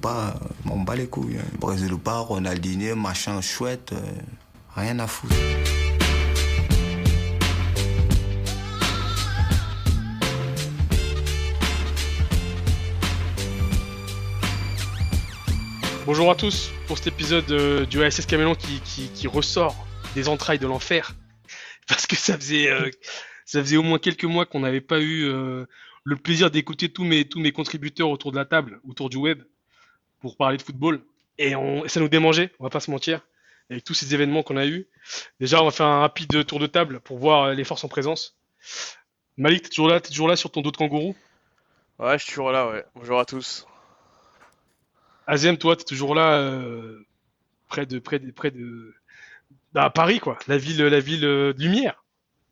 Pas, on bat les couilles. Hein. Ronaldinho, machin chouette, rien à foutre. Bonjour à tous pour cet épisode euh, du ASS Camelon qui, ressort des entrailles de l'enfer. Parce que ça faisait, euh, au moins quelques mois qu'on n'avait pas eu euh, le plaisir d'écouter tous mes contributeurs autour de la table, autour du web, pour parler de football. Et, on, ça nous démangeait, on va pas se mentir, avec tous ces événements qu'on a eus. Déjà, on va faire un rapide tour de table pour voir les forces en présence. Malik, t'es toujours là, es toujours là sur ton dos de kangourou? Ouais, je suis toujours là, ouais. Bonjour à tous. Azem, toi, tu es toujours là, euh, près de, près de, près de, bah, à Paris, quoi, la ville, la ville euh, de lumière.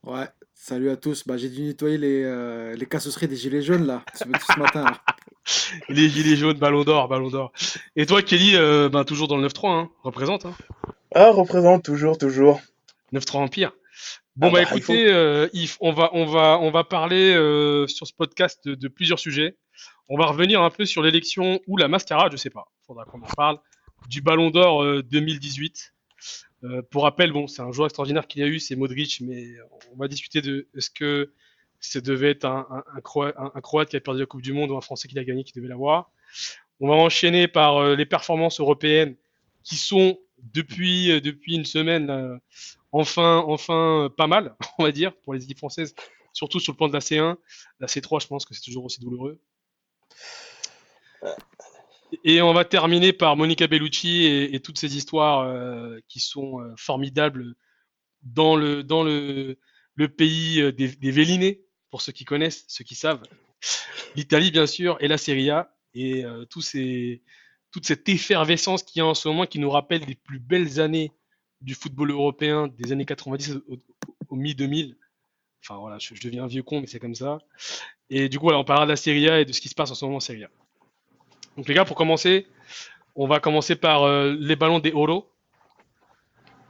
Ouais, salut à tous. Bah, j'ai dû nettoyer les, euh, les cassosseries des gilets jaunes là, ce, matin. les gilets jaunes, ballon d'or, ballon d'or. Et toi, Kelly, bah, toujours dans le 9-3, hein, représente. Hein. Ah, représente toujours, toujours. 9-3 Empire. Bon ah bah, bah écoutez, Yves, on va on va on va parler sur ce podcast de plusieurs sujets. On va revenir un peu sur l'élection ou la mascarade, je sais pas, faudra qu'on en parle, du Ballon d'Or 2018. Euh, euh, pour rappel, bon, c'est un joueur extraordinaire qu'il y a eu, c'est Modric, mais on va discuter de est-ce que ça devait être un, Croate, qui a perdu la Coupe du Monde ou un Français qui l'a gagné qui devait l'avoir. On va enchaîner par euh, les performances européennes qui sont depuis depuis une semaine enfin enfin pas mal, on va dire, pour les équipes françaises, surtout sur le plan de la C1. La C3, je pense que c'est toujours aussi douloureux. Et on va terminer par Monica Bellucci et, toutes ces histoires euh, qui sont euh, formidables dans le, dans le, pays euh, des, des pour ceux qui connaissent, ceux qui savent. L'Italie, bien sûr, et la Serie A, et ces, toute cette effervescence qu'il y a en ce moment qui nous rappelle les plus belles années du football européen des années 90 au, mi-2000. Enfin voilà, je, deviens un vieux con, mais c'est comme ça. Et du coup, on parlera de la Serie A et de ce qui se passe en ce moment en Serie A. Donc les gars, pour commencer, on va commencer par euh, les ballons des Oro.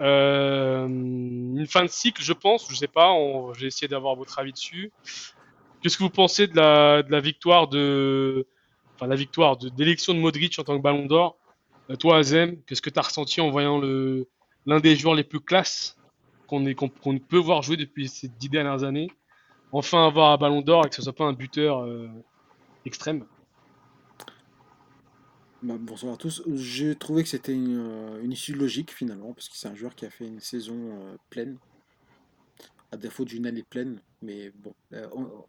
Euh, une fin de cycle, je pense, je sais pas, j'ai essayé d'avoir votre avis dessus. Qu'est-ce que vous pensez de la, de la victoire de, enfin la victoire de d'élection de Modric en tant que Ballon d'Or? Euh, Toi, Azem, qu'est-ce que tu as ressenti en voyant le l'un des joueurs les plus classes qu'on est qu'on, peut voir jouer depuis ces dix dernières années, enfin avoir un Ballon d'Or et que ce soit pas un buteur extrême bah, bonsoir à tous. J'ai trouvé que c'était une, euh, issue logique finalement, parce que c'est un joueur qui a fait une saison euh, pleine, à défaut d'une année pleine. Mais bon, euh,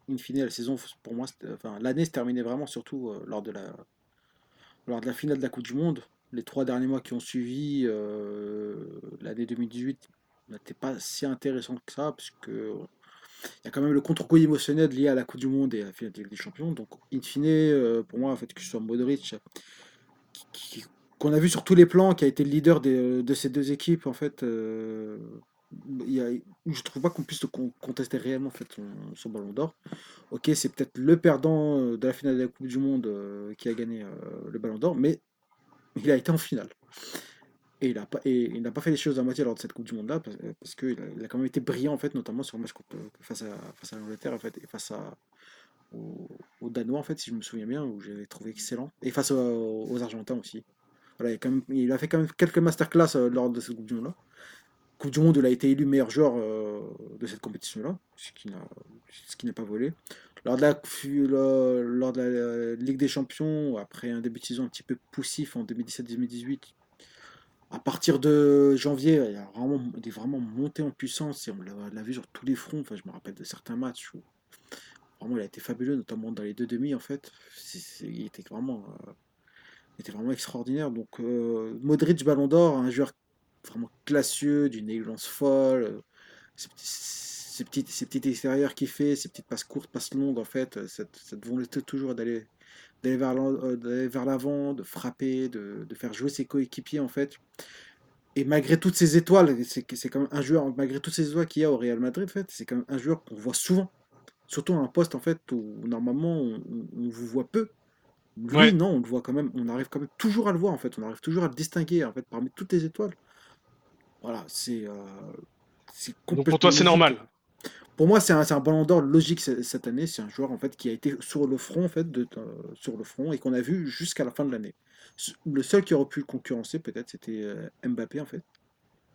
in fine, la saison, pour moi, enfin, l'année se terminait vraiment surtout lors, de la, lors de la finale de la Coupe du Monde. Les trois derniers mois qui ont suivi l'année 2018 n'étaient pas si intéressants que ça, puisque il y a quand même le contre-coup émotionnel lié à la Coupe du Monde et à la finale des Champions. Donc, in fine, pour moi, en fait, que ce soit Modric, qu'on a vu sur tous les plans, qui a été le leader de ces deux équipes, en fait, euh, je trouve pas qu'on puisse contester réellement en fait, son, ballon d'or. Ok, c'est peut-être le perdant euh, de la finale de la Coupe du Monde euh, qui a gagné le ballon d'or, mais il a été en finale. Et il n'a pas, fait les choses à moitié lors de cette Coupe du Monde-là, parce, qu'il a, il a, quand même été brillant, en fait, notamment sur le match face à, face à l'Angleterre, en fait, et face à, aux, Danois, en fait, si je me souviens bien, où j'avais trouvé excellent. Et face aux, Argentins aussi. Voilà, il, a fait quand même quelques masterclass euh, lors de cette Coupe du Monde-là. Coupe du Monde il a été élu meilleur joueur euh, de cette compétition-là, ce qui n'est pas volé. Lors de, la, lors de la Ligue des Champions, après un début de saison un petit peu poussif en 2017-2018, à partir de janvier, il, a vraiment, est vraiment monté en puissance et on l'a vu sur tous les fronts. Enfin, je me rappelle de certains matchs où Vraiment, il a été fabuleux, notamment dans les deux demi, en fait. il était vraiment, euh, était vraiment extraordinaire. Donc, euh, Modric, Ballon d'Or, un joueur vraiment classieux, d'une élégance folle. Euh, ces, petites, ces petites extérieurs qu'il fait, ces petites passes courtes, passes longues, en fait, cette, cette volonté toujours d'aller d'aller vers l'avant, de frapper, de, de, faire jouer ses coéquipiers, en fait. Et malgré toutes ces étoiles, c'est quand même un joueur, malgré toutes ces étoiles qu'il y a au Real Madrid, en fait, c'est quand même un joueur qu'on voit souvent surtout un poste en fait où normalement on, vous voit peu. Lui, non, on le voit quand même, on arrive quand même toujours à le voir en fait, on arrive toujours à le distinguer en fait parmi toutes les étoiles. Voilà, c'est. Euh, Donc pour toi, c'est normal pour moi, c'est un, c'est un ballon d'or logique ce- cette année. C'est un joueur en fait qui a été sur le front en fait de, euh, sur le front et qu'on a vu jusqu'à la fin de l'année. Le seul qui aurait pu le concurrencer peut-être c'était euh, Mbappé en fait.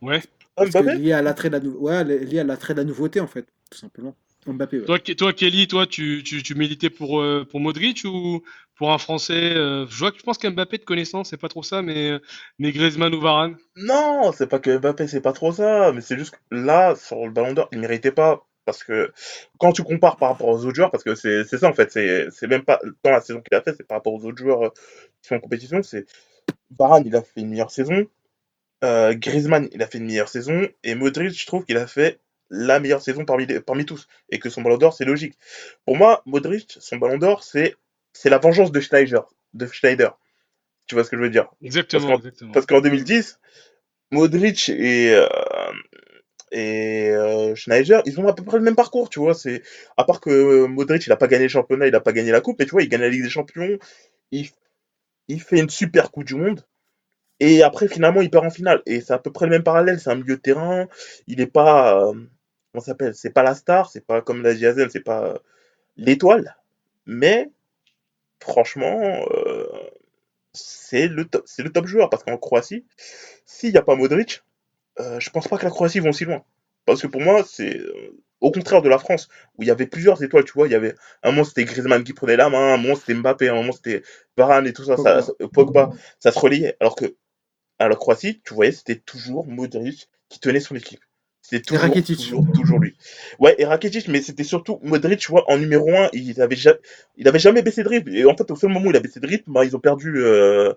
Ouais. Parce que Mbappé? lié à l'attrait de la nou- ouais, lié à l'attrait de la nouveauté en fait, tout simplement. Mbappé. ouais. Toi, Ke- toi, Kelly, toi, tu, tu, tu militais pour, euh, pour Modric ou pour un Français euh, Je vois que je pense qu'Mbappé de connaissance, c'est pas trop ça, mais, mais Griezmann ou Varane? Non, c'est pas que Mbappé, c'est pas trop ça, mais c'est juste que là, sur le Ballon d'Or, il méritait pas. Parce que quand tu compares par rapport aux autres joueurs, parce que c'est c'est ça en fait, c'est c'est même pas dans la saison qu'il a fait, c'est par rapport aux autres joueurs euh, qui sont en compétition, c'est Varane, il a fait une meilleure saison, euh, Griezmann, il a fait une meilleure saison, et Modric, je trouve qu'il a fait la meilleure saison parmi, les- parmi tous, et que son Ballon d'Or, c'est logique. Pour moi, Modric, son Ballon d'Or, c'est la vengeance de Schneider, de Schneider. Tu vois ce que je veux dire? Exactement. Parce qu'en 2010, Modric et, euh, et euh, Schneider, ils ont à peu près le même parcours, tu vois. C'est à part que Modric, il a pas gagné le championnat, il a pas gagné la coupe, mais tu vois, il gagne la Ligue des Champions, il, il fait une super Coupe du Monde, et après finalement il perd en finale. Et c'est à peu près le même parallèle. C'est un milieu de terrain, il est pas, euh, comment s'appelle, c'est pas la star, c'est pas comme l'a dit Hazel, c'est pas euh, l'étoile, mais franchement, euh, c'est le top, c'est le top joueur parce qu'en Croatie, s'il n'y a pas Modric, euh, je pense pas que la Croatie vont si loin. Parce que pour moi, c'est au contraire de la France, où il y avait plusieurs étoiles, tu vois. Il y avait un moment c'était Griezmann qui prenait la main, un moment c'était Mbappé, un moment c'était Varane et tout ça, ça, Pogba. ça- Pogba, ça se relayait. Alors que à la Croatie, tu voyais, c'était toujours Modric qui tenait son équipe. C'était toujours, Rakitic. toujours, toujours lui. Ouais, et Rakitic, mais c'était surtout Modric, tu vois, en numéro 1, il avait, ja- il avait jamais baissé de rythme. Et en fait, au seul moment où il a baissé de rythme, bah, ils ont perdu, euh,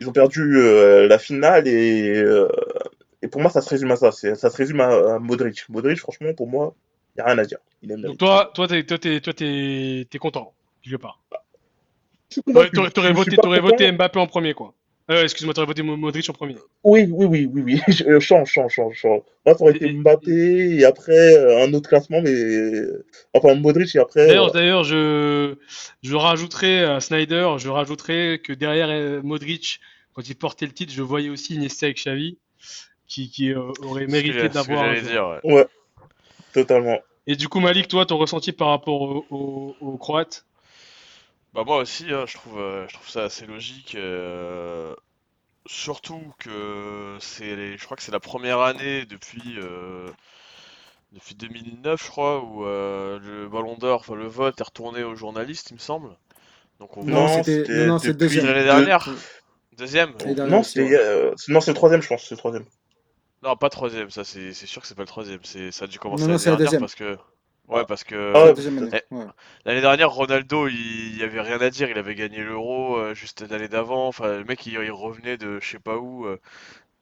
ils ont perdu euh, la finale et, euh, et pour moi, ça se résume à ça. C'est- Ça se résume à, à Modric. Modric, franchement, pour moi, il n'y a rien à dire. Il Donc toi, toi, t'es, toi, t'es, toi, t'es, t'es content, quelque part. Je suis T'aurais, voté, pas voté Mbappé en premier, quoi. Euh, excuse-moi, t'aurais voté Mo- Modric en premier. Oui, oui, oui, oui, oui. Je- euh, change, change, change, change. Moi, ça aurait Et- été et- Mbappé et après euh, un autre classement, mais enfin Modric et après. D'ailleurs, voilà. d'ailleurs, je, je rajouterai à Snyder, je rajouterai que derrière euh, Modric, quand il portait le titre, je voyais aussi Iniesta avec Xavi, qui, qui euh, aurait mérité j'ai- ce que d'avoir ouais. Ouais, totalement. Et du coup, Malik, toi, ton ressenti par rapport aux au, au Croates? Bah moi aussi, hein, je trouve, euh, je trouve ça assez logique. euh, surtout que c'est, les- je crois que c'est la première année depuis, euh, depuis 2009, je crois, où euh, le Ballon d'Or, enfin le vote est retourné aux journalistes, il me semble. Donc on Non, Non, voit c'était c'était non, non, c'est le depuis deuxième. l'année deux- dernière, deuxième. L'année dernière Non, aussi, c'était ouais. euh, non, c'est le troisième, je pense. C'est le troisième. Non, pas troisième, ça c'est c'est sûr que c'est pas le troisième. C'est ça a dû commencer Non, non, l'année c'est la dernière deuxième. parce que ouais parce que Ah ouais, eh, Ouais. l'année dernière Ronaldo il, il y avait rien à dire, il avait gagné l'Euro euh, juste l'année d'avant. Enfin le mec il, il revenait de je sais pas où. euh.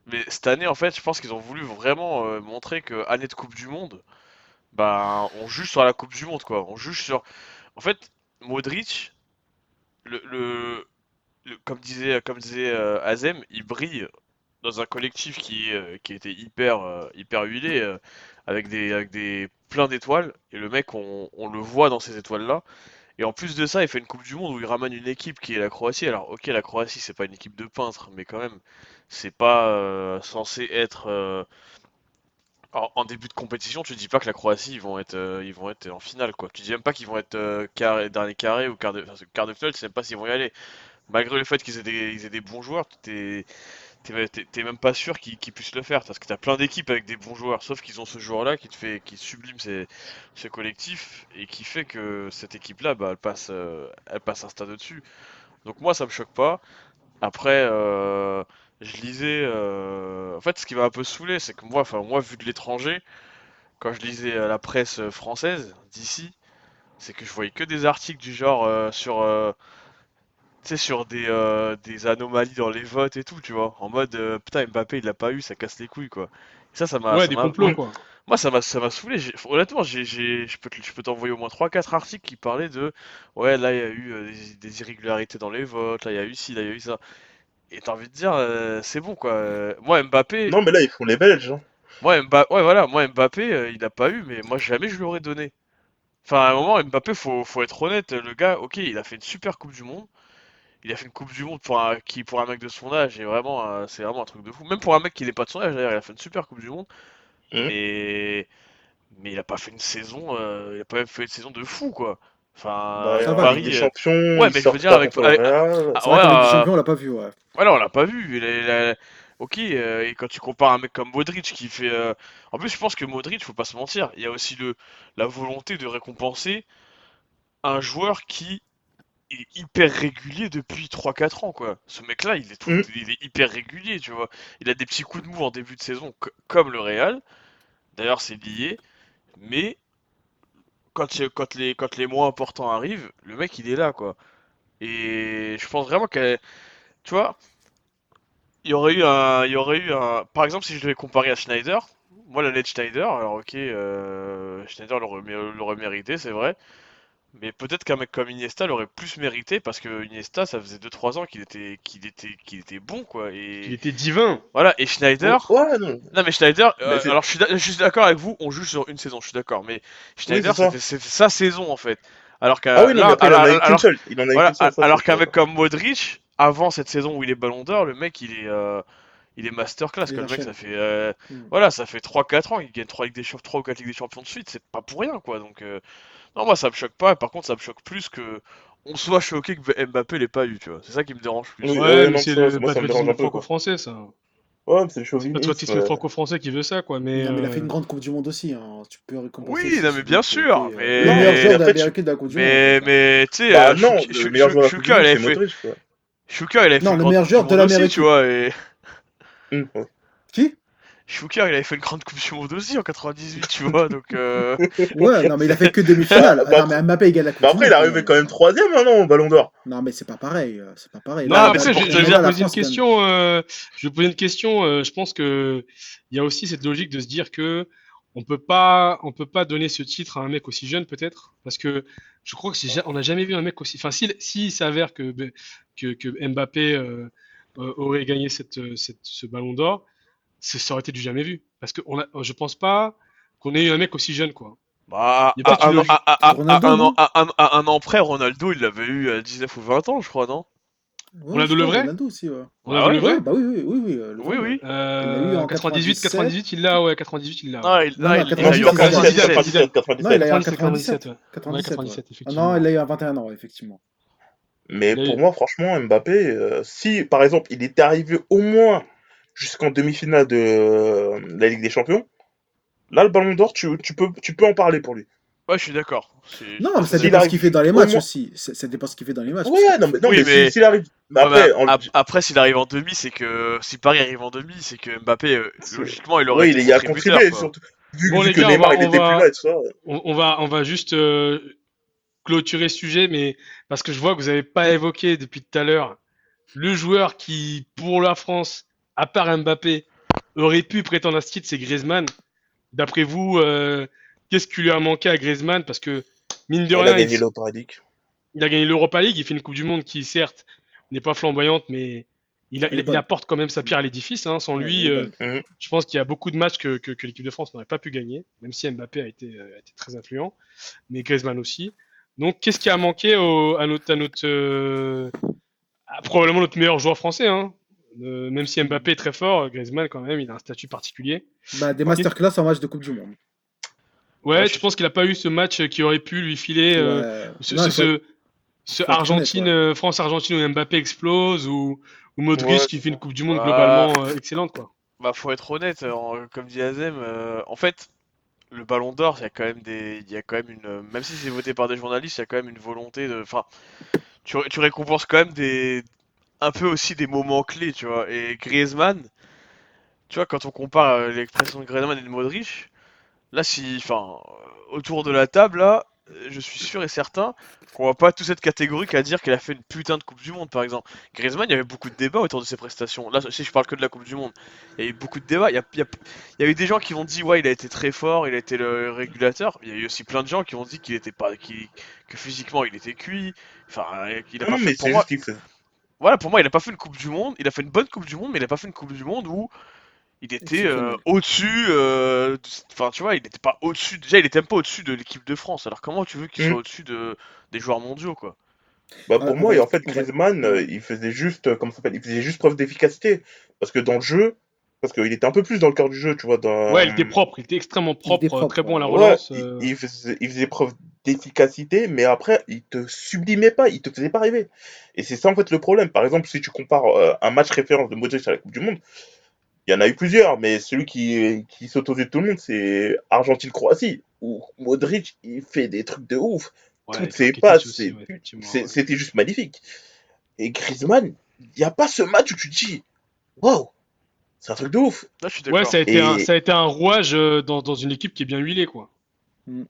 Mais cette année en fait je pense qu'ils ont voulu vraiment euh, montrer que année de Coupe du Monde, bah on juge sur la Coupe du Monde quoi. On juge sur en fait Modric le, le, le- comme disait comme disait euh, Azem il brille dans un collectif qui, est, euh, qui était hyper, euh, hyper huilé, euh, avec des, avec des plein d'étoiles, et le mec, on, on le voit dans ces étoiles-là. Et en plus de ça, il fait une Coupe du Monde où il ramène une équipe qui est la Croatie. Alors, ok, la Croatie, c'est pas une équipe de peintres, mais quand même, c'est pas euh, censé être euh, en, début de compétition. Tu dis pas que la Croatie, ils vont être, euh, ils vont être en finale, quoi. Tu dis même pas qu'ils vont être carré, dernier carré ou quart de, enfin, quart de finale, tu sais même pas s'ils vont y aller. Malgré le fait qu'ils aient aient des bons joueurs, t'es t'es même pas sûr qu'ils puissent le faire parce que t'as plein d'équipes avec des bons joueurs sauf qu'ils ont ce joueur-là qui te fait qui sublime ces- ce collectif et qui fait que cette équipe-là bah, elle passe euh, elle passe un stade au-dessus. Donc moi ça me choque pas. Après euh, je lisais euh, en fait ce qui m'a un peu saoulé c'est que moi enfin moi vu de l'étranger quand je lisais la presse française d'ici c'est que je voyais que des articles du genre euh, sur sais, sur des, euh, des anomalies dans les votes et tout, tu vois. En mode, euh, putain, Mbappé, il l'a pas eu, ça casse les couilles, quoi. Et ça, ça m'a, Ouais, ça des complots, moi, quoi. moi, ça m'a, ça m'a saoulé. Honnêtement, j'ai, j'ai, je peux te- je peux t'envoyer au moins trois quatre articles qui parlaient de, ouais, là, il y a eu euh, des, des irrégularités dans les votes, là, il y a eu ci, là, il y a eu ça. Et t'as envie de dire, euh, c'est bon, quoi. Moi, Mbappé, Non, mais là, ils font les Belges. hein. moi, Mbappé, ouais, voilà, moi, Mbappé, il a pas eu, mais moi, jamais je lui aurais donné. Enfin, à un moment, Mbappé, faut, faut être honnête, le gars, ok, il a fait une super Coupe du Monde. Il a fait une Coupe du Monde pour un, qui, pour un mec de son âge, et vraiment, euh, c'est vraiment un truc de fou. Même pour un mec qui n'est pas de son âge, d'ailleurs, il a fait une super Coupe du Monde. Mhm. Mais, mais il a pas fait une saison, euh, il a pas fait une saison de fou quoi. Enfin, Bah, ça en va, Paris. des euh, champions, Ouais, mais je veux dire, avec- avec- Real. Ah, ouais, euh, Champions, on l'a pas vu, ouais. Voilà, on l'a pas vu. Il a- il a- Ok, euh, et quand tu compares un mec comme Modric qui fait. euh, En plus, je pense que Modric, faut pas se mentir, il y a aussi le... la volonté de récompenser un joueur qui est hyper régulier depuis 3-4 ans, quoi. Ce mec-là, il est, tout- Mhm. il est hyper régulier, tu vois. Il a des petits coups de mou en début de saison, co- comme le Real. D'ailleurs, c'est lié. Mais quand, il- quand, les, quand les mois importants arrivent, le mec, il est là, quoi. Et je pense vraiment que. Tu vois, il y aurait eu un, il y aurait eu un, par exemple, si je devais comparer à Schneider, moi l'année de Schneider, alors ok, euh, Schneider l'aurait mérité, c'est vrai, mais peut-être qu'un mec comme Iniesta l'aurait plus mérité parce que Iniesta, ça faisait 2-3 ans qu'il était, qu'il était, qu'il était bon quoi, Il et était divin. voilà, et Schneider, Ouais, non. non mais Schneider, euh, alors je suis, d'a- je suis d'accord avec vous, on juge sur une saison, je suis d'accord, mais Schneider c'est ça. c'était sa saison en fait, alors qu'à Ah oui, il alors- eu qu'une alors-. Il qu'un mec comme Modric, avant cette saison où il est Ballon d'Or, le mec il est, euh, il est masterclass. Il quoi. Le mec, ça fait, euh, Mm. voilà, ça fait 3-4 ans, il gagne 3, Ligues des Champions, 3 ou 4 Ligues des Champions de suite, c'est pas pour rien quoi. Donc, euh, non, moi ça me choque pas. Par contre, ça me choque plus que on soit choqué que Mbappé l'ait pas eu, tu vois. C'est ça qui me dérange plus. Oui, Ouais, ouais, mais non, c'est le patriotisme franco-français, ça. Ouais, mais c'est le Le chauvinisme. patriotisme euh, franco-français qui veut ça, quoi. Mais, Non, mais il a fait euh, une grande Coupe du Monde aussi. Hein. Tu peux récompenser. Oui, non, mais bien sûr, euh, mais- Le meilleur joueur de la Coupe du Mais, Monde. mais, tu sais, Bah euh, non, le meilleur joueur de la Coupe du Monde, c'est fait, Modric, quoi. Shuka, il avait fait Non, une le grande meilleur Coupe joueur du de Monde aussi, l'Amérique. tu vois, et. Qui? Shuka, il avait fait une grande Coupe du Monde aussi en 98, tu vois, donc, euh, Ouais, non, mais il a fait que demi-finale. Bah, Ah, non, mais Mbappé, gagne la Coupe Bah après, il est arrivé quand même troisième maintenant au Ballon d'Or. Non, mais c'est pas pareil. euh, C'est pas pareil. Non, Là, mais ça, je, je vais poser une question. euh, je vais poser une question. euh, je pense que il y a aussi cette logique de se dire que on peut pas, on peut pas donner ce titre à un mec aussi jeune, peut-être, parce que je crois que c'est on n'a jamais vu un mec aussi. Enfin, s'il s'il s'avère que, que que Mbappé euh, euh, aurait gagné cette, euh, cette- ce Ballon d'Or, ça aurait été du jamais vu. Parce que on a, je pense pas qu'on ait eu un mec aussi jeune, quoi. bah, a à, un, à- an, près, Ronaldo, il l'avait eu à 19 ou 20 ans, je crois, non? Ronaldo je le vrai Ronaldo aussi, ouais. On Ah a le vrai Ouais, bah oui, oui, oui, oui. euh, le Oui, oui. Il l'a eu Euh, en 98, 97. 98, il l'a, ouais, 98, il l'a. Non, il, a 98, eu en 97, 97. 97, 97, Non, il a eu en 97, 97. ouais. 97, Ouais, ouais. 97, Ah effectivement. non, il a eu à 21 ans, effectivement. Mais a pour moi, franchement, Mbappé, euh, si par exemple il était arrivé au moins jusqu'en demi-finale de euh, la Ligue des Champions, là le Ballon d'Or, tu, tu peux, tu peux en parler pour lui. Ouais, je suis d'accord. Non, mais ça dépend ce qu'il fait dans les matchs moins- aussi. Ça ça dépend ce qu'il fait dans les matchs. Ouais, non, mais, non, Oui, mais, mais- si- s'il arrive. Mais Ouais, après, en- ap- après, s'il arrive en demi, c'est que si Paris arrive en demi, c'est que Mbappé, euh, logiquement, il aurait ouais, été il y a contribué, quoi. surtout. Vu, Bon, vu les que gars, Neymar va- il on était va- plus là et tout ça. On, on va, on va juste euh, clôturer ce sujet, mais parce que je vois que vous n'avez pas évoqué depuis tout à l'heure le joueur qui, pour la France, à part Mbappé, aurait pu prétendre à ce titre, c'est Griezmann. D'après vous, euh, qu'est-ce qui lui a manqué à Griezmann? Parce que, mine de Il a rien, gagné il, l'Europa League. il a gagné l'Europa League, il fait une Coupe du Monde qui, certes, n'est pas flamboyante, mais il, a- apporte quand même sa pierre à l'édifice. hein. Sans lui, euh. Mhm. je pense qu'il y a beaucoup de matchs que, que, que l'équipe de France n'aurait pas pu gagner, même si Mbappé a été, euh, a été très influent, mais Griezmann aussi. Donc, qu'est-ce qui a manqué au- à notre, à notre euh, à probablement notre meilleur joueur français, hein Euh, même si Mbappé est très fort, Griezmann quand même, il a un statut particulier. Bah, des masterclass en match de Coupe du Monde. Ouais, Ouais, tu je- penses qu'il a pas eu ce match qui aurait pu lui filer euh, Ouais. ce, Non, ce- ce- ce faut être Argentine, euh, France-Argentine où Mbappé explose ou, ou Modric Ouais. qui fait une Coupe du Monde Ah. globalement euh, excellente, quoi. Bah, faut être honnête, en- comme dit Azem, euh, en fait, le Ballon d'Or, il y a quand même des, il y a quand même une, même si c'est voté par des journalistes, il y a quand même une volonté de, enfin, tu récompenses quand même des, un peu aussi des moments clés, tu vois. Et Griezmann, tu vois, quand on compare euh, l'expression de Griezmann et de Modric, là, si, enfin, euh, autour de la table, là, je suis sûr et certain qu'on va pas tous être catégorique à dire qu'elle a fait une putain de Coupe du Monde, par exemple. Griezmann, il y avait beaucoup de débats autour de ses prestations. Là, si je parle que de la Coupe du Monde, il y a eu beaucoup de débats. Il y a, il y a- il y a eu des gens qui ont dit, ouais, il a été très fort, il a été le régulateur. Il y a eu aussi plein de gens qui ont dit qu'il était pas, qu'il- que physiquement il était cuit. Enfin, qu'il a pas fait. Pour moi. Voilà, pour moi, il a pas fait une Coupe du Monde. Il a fait une bonne Coupe du Monde, mais il a pas fait une Coupe du Monde où il était euh, au-dessus. euh, de- Enfin, tu vois, il n'était pas au-dessus. Déjà, il était même pas au-dessus de l'équipe de France. Alors, comment tu veux qu'il Mm. soit au-dessus de des joueurs mondiaux, quoi? Bah, Ah, pour on moi, et en fait, Griezmann, euh, il faisait juste, comment ça s'appelle, il faisait juste preuve d'efficacité. Parce que dans le jeu, parce qu'il était un peu plus dans le cœur du jeu, tu vois. Dans... Ouais, il était propre, il était extrêmement propre, propre, très bon à la relance. il, euh. il faisait, il faisait preuve d'efficacité, mais après, il te sublimait pas, il te faisait pas rêver. Et c'est ça en fait le problème. Par exemple, si tu compares euh, un match référence de Modric à la Coupe du Monde, il y en a eu plusieurs, mais celui qui, qui saute aux yeux de tout le monde, c'est Argentine-Croatie, où Modric, il fait des trucs de ouf. Ouais, Toutes ses passes, ouais, c'était juste magnifique. Et Griezmann, il n'y a pas ce match où tu te dis, waouh, c'est un truc de ouf. Là, je suis d'accord. Ouais, ça a, été Et- un, ça a été un rouage euh, dans, dans une équipe qui est bien huilée, quoi.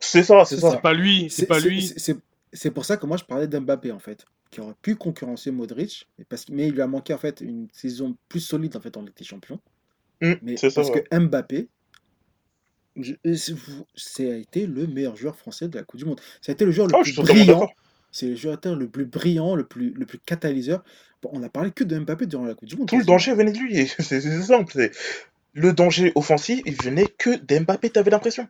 C'est ça, c'est ça. C'est pas lui, c'est pas lui. c'est- pour ça que moi je parlais d'Mbappé en fait, qui aurait pu concurrencer Modric, mais, parce, que- mais il lui a manqué en fait une saison plus solide en fait en Ligue des Champions. Mm, Mais c'est ça, parce ouais. que Mbappé, c'est c'est- a été le meilleur joueur français de la Coupe du Monde. Ça a été le joueur le je plus brillant. C'est le joueur le plus brillant, le plus, le plus catalyseur. Bon, on a parlé que de Mbappé durant la Coupe du Monde. Tout le danger venait de lui. C'est simple. Le danger offensif, il venait que d'Mbappé, t'avais l'impression.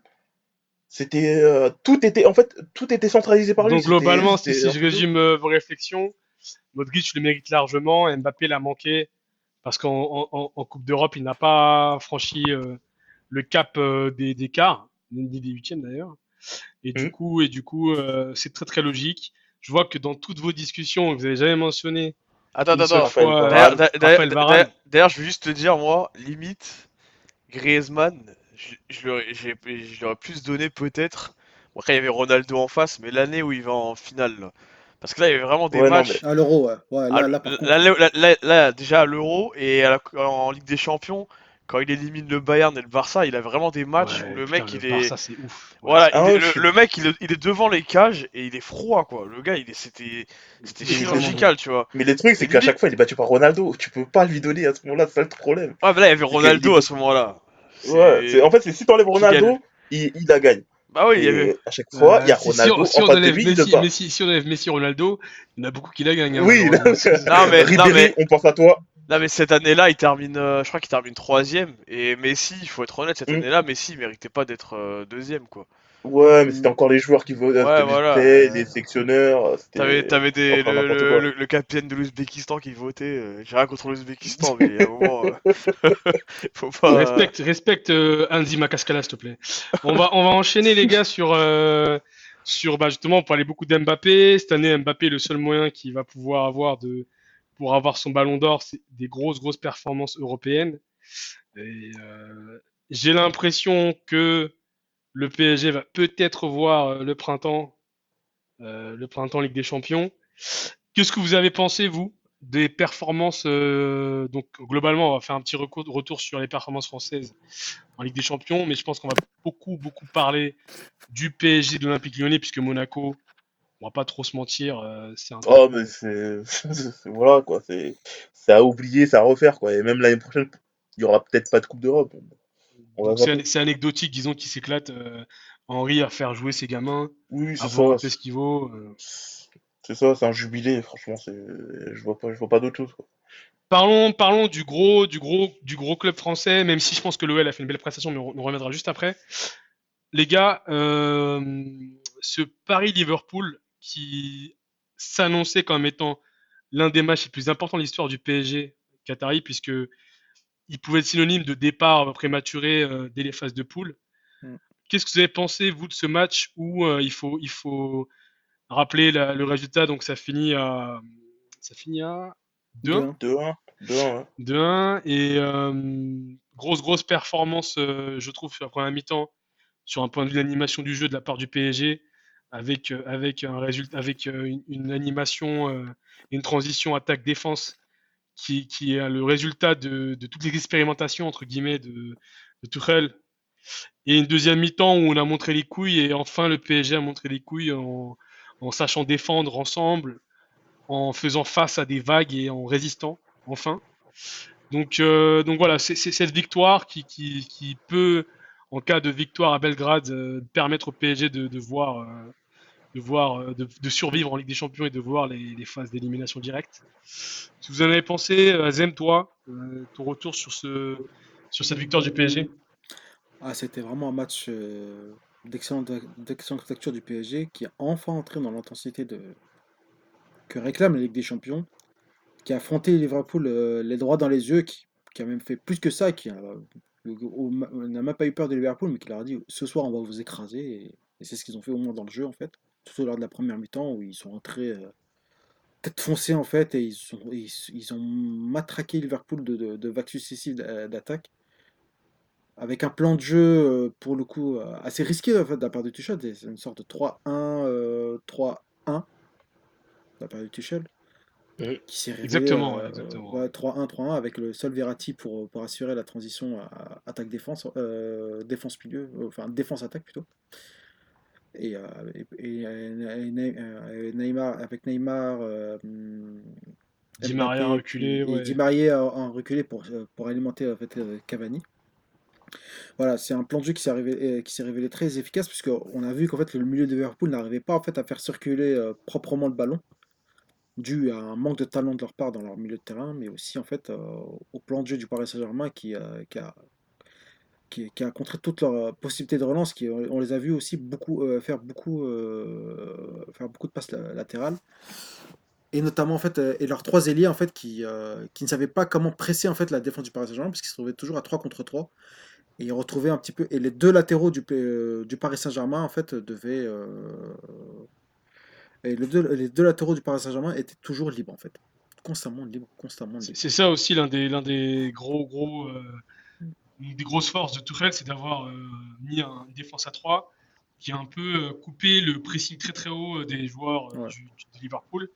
C'était euh, tout était en fait tout était centralisé par lui. Donc globalement, si, je résume euh, vos réflexions, Modric le mérite largement, Mbappé l'a manqué parce qu'en en, en- en Coupe d'Europe, il n'a pas franchi euh, le cap euh, des, des quarts, ni des huitièmes d'ailleurs. Et du Mhm. coup, et du coup, c'est très très logique. Je vois que dans toutes vos discussions, vous avez jamais mentionné Attends. D'ailleurs, euh, d'ailleurs, je veux juste te dire, moi, limite, Griezmann, je, je l'aurais plus donné peut-être. Bon, après, il y avait Ronaldo en face, mais l'année où il va en finale, là. Parce que là, il y avait vraiment des Ouais, non, matchs. À l'Euro, ouais. ouais là, Ah, là, par contre, là, là, là- là, déjà à l'Euro et à la- en Ligue des Champions, quand il élimine le Bayern et le Barça, il a vraiment des matchs Ouais, où le putain, mec, il le est. Barça, c'est ouf. Ouais. Voilà, Ah il ouais, est- je le, suis- le mec, il est, il est devant les cages et il est froid, quoi. Le gars, il est, c'était, chirurgical, tu vois. Mais le truc, c'est qu'à chaque fois, il est battu par Ronaldo. Tu peux pas lui donner à ce moment-là, c'est ça le problème. Ouais, mais là, il y avait Ronaldo à ce moment-là. Ouais, C'est- en fait, c'est si t'enlèves Ronaldo, il, il la gagne. Bah oui, il y avait. à chaque fois, il y a Euh, si- si Ronaldo on- si on enlève Messi, si on enlève Messi, Ronaldo, il y en a beaucoup qui la gagnent. hein, Oui. Non, mais- non, Ribéry, mais- on pense à toi. Non, mais cette année-là, il termine, euh, je crois qu'il termine troisième. Et Messi, il faut être honnête, cette Mm. année-là, Messi, il méritait pas d'être euh, deuxième, quoi. Ouais, mais c'était encore les joueurs qui votaient, Ouais, voilà. les, sélectionneurs. c'était- T'avais, t'avais des, le, n'importe le, quoi. le- le capitaine de l'Ouzbékistan qui votait. euh, J'ai rien contre l'Ouzbékistan, mais à un moment, euh, faut pas. Respecte, respecte euh, Anzi Makaskala, s'il te plaît. On va, on va enchaîner, les gars, sur, euh, sur bah, justement, on parlait beaucoup d'Mbappé. Cette année, Mbappé, le seul moyen qu'il va pouvoir avoir de, pour avoir son ballon d'or, c'est des grosses, grosses performances européennes. Euh, j'ai l'impression que le PSG va peut-être voir euh, le printemps, euh, le printemps Ligue des Champions. Qu'est-ce que vous avez pensé, vous, des performances Donc, globalement, on va faire un petit retour sur les performances françaises en Ligue des Champions, mais je pense qu'on va beaucoup, beaucoup parler du PSG de l'Olympique lyonnais, puisque Monaco, on va pas trop se mentir, euh, c'est un Oh, mais c'est. Voilà, quoi. C'est c'est à oublier, c'est à refaire, quoi. Et même l'année prochaine, il y aura peut-être pas de Coupe d'Europe. Donc, c'est c'est anecdotique, disons, qu'il s'éclate. euh, Henri à faire jouer ses gamins, Oui, à c'est ça. ce qu'il vaut. euh. C'est ça, c'est un jubilé, franchement. c'est Je vois pas, je vois pas d'autre chose, quoi. Parlons, parlons du gros, du gros, du gros club français, même si je pense que l'OL a fait une belle prestation, mais on, on reviendra juste après. Les gars, euh, ce Paris-Liverpool qui s'annonçait comme étant l'un des matchs les plus importants de l'histoire du PSG Qatari, puisque il pouvait être synonyme de départ prématuré euh, dès les phases de poule. Mm. Qu'est-ce que vous avez pensé, vous, de ce match où euh, il faut, il faut rappeler la- le résultat, donc ça finit à, ça finit à 2-1 2-1, 2-1, ouais. de 1 et euh, grosse grosse performance euh, je trouve sur la première mi-temps sur un point de vue d'animation du jeu de la part du PSG avec euh, avec un résultat avec euh, une, animation euh, une transition attaque défense qui, qui est le résultat de, de toutes les expérimentations entre guillemets de, de Tuchel et une deuxième mi-temps où on a montré les couilles et enfin le PSG a montré les couilles en, en sachant défendre ensemble en faisant face à des vagues et en résistant enfin. Donc, euh, donc voilà, c'est cette victoire qui, qui, qui peut, en cas de victoire à Belgrade, permettre au PSG de, voir, de, voir euh, de, survivre en Ligue des Champions et de voir les, phases d'élimination directe. Si vous en avez pensé, euh, Azem, toi, euh, ton retour sur, ce, sur cette victoire du PSG Ah, c'était vraiment un match d'excellente facture du PSG qui a enfin entré dans l'intensité que réclame la Ligue des Champions, qui a affronté Liverpool les droits dans les yeux, qui, a même fait plus que ça, qui n'a même pas eu peur de Liverpool, mais qui leur a dit ce soir on va vous écraser. Et, c'est ce qu'ils ont fait au moins dans le jeu en fait. Tout au long de la première mi-temps où ils sont entrés euh, tête foncée en fait et ils, sont, ils, ont matraqué Liverpool de, de, vagues successives d'attaque. Avec un plan de jeu euh, pour le coup euh, assez risqué en fait de la part de Tuchel. C'est une sorte de 3-1, 3-1 de la part de Tuchel. Qui s'est exactement, 3-1, 3-1 avec le seul Verratti pour, pour assurer la transition attaque-défense, euh, défense-milieu, enfin défense-attaque plutôt. Et, euh, et, euh, Neymar, avec Neymar, Di Maria reculé, ouais. Di Maria en reculé pour, pour alimenter en fait, Cavani. Voilà, c'est un plan de jeu qui s'est révélé, qui s'est révélé très efficace puisqu'on a vu qu'en fait le milieu de Liverpool n'arrivait pas en fait à faire circuler proprement le ballon dû à un manque de talent de leur part dans leur milieu de terrain, mais aussi en fait euh, au plan de jeu du Paris Saint-Germain qui, euh, qui, a, qui, a contré toutes leurs possibilités de relance. Qui, on les a vus aussi beaucoup, euh, faire, beaucoup, faire beaucoup de passes latérales. Et notamment en fait, et leurs trois ailiers en fait qui, qui ne savaient pas comment presser en fait la défense du Paris Saint-Germain parce qu'ils se trouvaient toujours à 3 contre 3 et ils retrouvaient un petit peu et les deux latéraux du, du Paris Saint-Germain en fait devaient et les deux, latéraux du Paris Saint-Germain étaient toujours libres, en fait. Constamment libres, constamment libres. C'est ça aussi l'un des, l'un des gros, gros, euh, des grosses forces de Tourelle, c'est d'avoir euh, mis un, une défense à 3 qui a un peu euh, coupé le pressing très très haut des joueurs du, de Liverpool.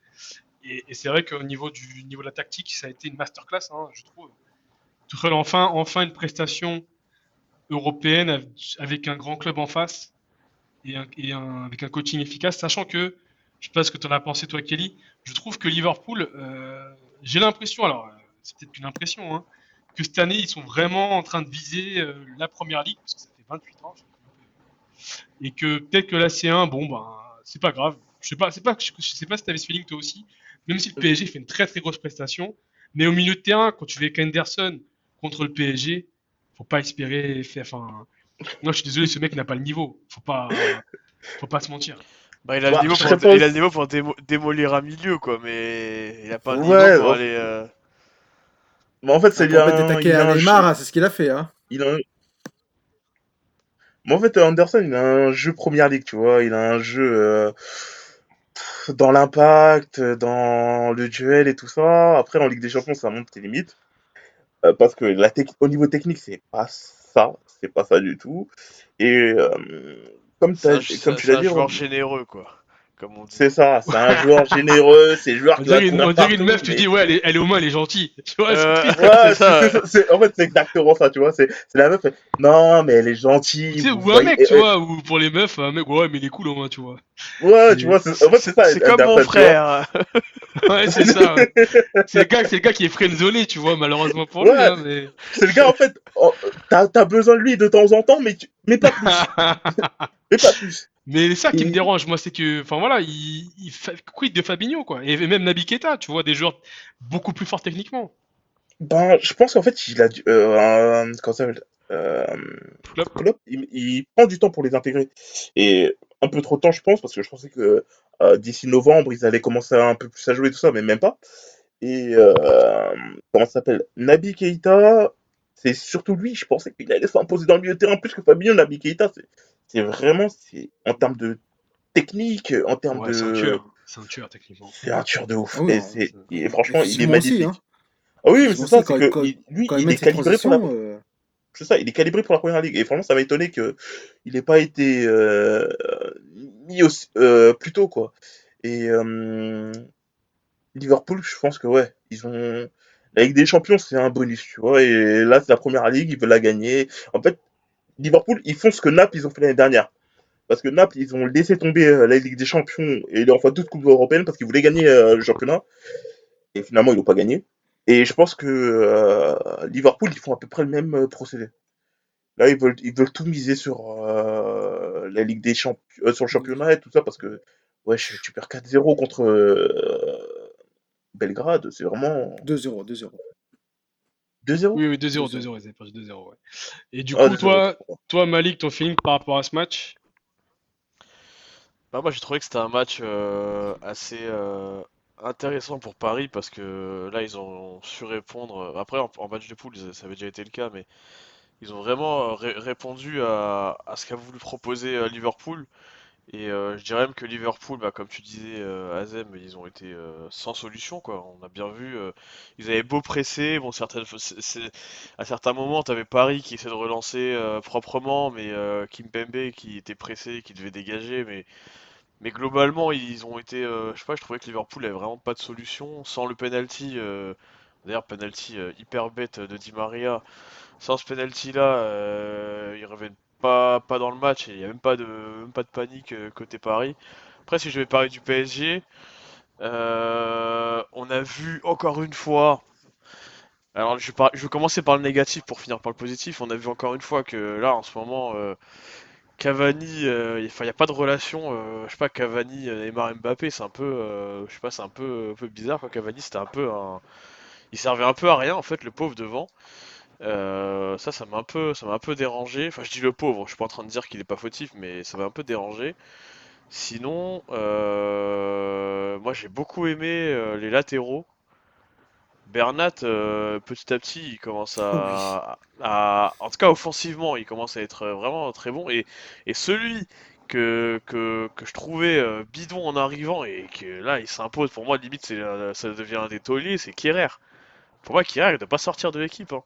Et, c'est vrai qu'au niveau, du, niveau de la tactique, ça a été une masterclass, hein, je trouve. Tourelle, enfin, enfin une prestation européenne avec un grand club en face et, et avec un coaching efficace, sachant que je sais pas ce que tu en as pensé, toi, Kelly. Je trouve que Liverpool, euh, j'ai l'impression, alors euh, c'est peut-être qu'une impression, hein, que cette année, ils sont vraiment en train de viser euh, la première ligue, parce que ça fait 28 ans. Et que peut-être que la C1, bon, ben, c'est pas grave. Je sais pas, c'est pas, je sais pas si tu avais ce feeling toi aussi, même si le PSG fait une très très grosse prestation. Mais au milieu de terrain, quand tu fais avec Henderson contre le PSG, faut pas espérer faire. Enfin, moi, je suis désolé, ce mec n'a pas le niveau. Faut pas, faut pas se mentir. Bah, il, a le bah, niveau pour, il a le niveau pour démolir un milieu, quoi, mais il a pas le niveau pour aller. Euh... Bah, en fait, c'est bien. attaquer à Neymar, c'est ce qu'il a fait. Hein. Il a... Mais en fait, Anderson, il a un jeu Première Ligue, tu vois. Il a un jeu euh, dans l'impact, dans le duel et tout ça. Après, en Ligue des Champions, ça monte tes limites. Euh, parce que la au niveau technique, c'est pas ça. C'est pas ça du tout. Et euh, comme, comme tu l'as dit. C'est un joueur généreux, quoi. C'est ça, c'est un joueur généreux, c'est un joueur qui On dirait une meuf, tu dis, ouais, elle est, elle est au moins, elle est gentille. Tu vois, euh, ouais, ça. en fait, c'est exactement ça, tu vois. C'est la meuf, non, mais elle est gentille. Tu sais, ou un mec, tu vois, ou pour les meufs, un mec, ouais, mais il est cool au moins, tu vois. Ouais, tu vois, en fait, c'est ça. C'est comme mon frère. ouais, c'est ça. C'est le, gars, le gars qui est friendzoné, tu vois, malheureusement pour lui. Hein, mais... C'est le gars, en fait, oh, t'as as besoin de lui de temps en temps, mais, tu... mais pas plus. mais pas plus. Mais ça qui me dérange, moi, c'est que, enfin voilà, il, il quid de Fabinho, quoi? Et même Nabi Keita, tu vois, des joueurs beaucoup plus forts techniquement. Ben, je pense qu'en fait, il a. Euh, comment ça s'appelle euh, il, prend du temps pour les intégrer. Et un peu trop de temps, je pense, parce que je pensais que euh, d'ici novembre, ils allaient commencer un peu plus à jouer tout ça, mais même pas. Et euh, comment ça s'appelle Nabi Keita, c'est surtout lui, je pensais qu'il allait s'imposer dans le milieu de terrain plus que Fabinho. Nabi Keita, c'est vraiment, c'est en termes de technique, en termes de. C'est un tueur, techniquement. C'est un tueur de ouf. et, franchement, il est magnifique. Hein. Ah oui, mais c'est ça, c'est que lui, il est calibré pour la. Euh, c'est ça, il est calibré pour la première ligue. Et franchement, ça m'a étonné qu'il n'ait pas été euh, mis euh, plus tôt, quoi. Et Liverpool, je pense que ouais, ils ont. La Ligue des Champions, c'est un bonus, tu vois. Et là, c'est la première ligue, ils veulent la gagner. En fait, Liverpool, ils font ce que Naples, ils ont fait l'année dernière. Parce que Naples, ils ont laissé tomber euh, la Ligue des Champions et leur fois toute Coupe européenne parce qu'ils voulaient gagner euh, le championnat. Et finalement, ils n'ont pas gagné. Et je pense que euh, Liverpool, ils font à peu près le même procédé. Là, ils veulent, ils veulent tout miser sur la Ligue des Champions, sur le championnat et tout ça parce que, ouais, tu perds 4-0 contre Belgrade, c'est vraiment. 2-0, 2-0. 2-0 Oui, oui, 2-0, 2-0, ils avaient perdu 2-0. Ouais. Et du ah, coup, toi, toi, Malik, ton feeling par rapport à ce match? Bah, Moi, j'ai trouvé que c'était un match euh, assez, euh, intéressant pour Paris parce que là, ils ont su répondre. Après, en, match de poule, ça avait déjà été le cas, mais ils ont vraiment répondu à, à ce qu'a voulu proposer Liverpool. Et euh, je dirais même que Liverpool, bah, comme tu disais, euh, Azem, ils ont été euh, sans solution, quoi. On a bien vu, ils avaient beau presser, bon, certaines, à certains moments, tu avais Paris qui essaie de relancer proprement, mais Kimpembe qui était pressé, qui devait dégager, mais, mais globalement, ils ont été, je sais pas, je trouvais que Liverpool avait vraiment pas de solution, sans le penalty, d'ailleurs, penalty hyper bête de Di Maria, sans ce penalty là, ils reviennent pas, dans le match il n'y a même pas de, pas de panique euh, côté Paris. Après, si je vais parler du PSG, euh, on a vu encore une fois. Alors, je, je vais commencer par le négatif pour finir par le positif. On a vu encore une fois que là, en ce moment, euh, Cavani, il n'y a pas de relation. je sais pas, Cavani, Neymar, Mbappé, c'est un peu, un peu, un peu bizarre. Quoi. Cavani, c'était un peu il servait un peu à rien en fait, le pauvre devant. Euh, ça, ça m'a un peu, ça m'a un peu dérangé. Enfin, je dis le pauvre. Je suis pas en train de dire qu'il est pas fautif, mais ça m'a un peu dérangé. Sinon, euh, moi j'ai beaucoup aimé euh, les latéraux. Bernat, petit à petit, il commence à, en tout cas offensivement, il commence à être vraiment très bon. Et, et celui que, que, que, je trouvais bidon en arrivant et que là il s'impose, pour moi limite ça devient un des tauliers, c'est Kierer. Pour moi, Kierer, il ne doit pas sortir de l'équipe. Hein.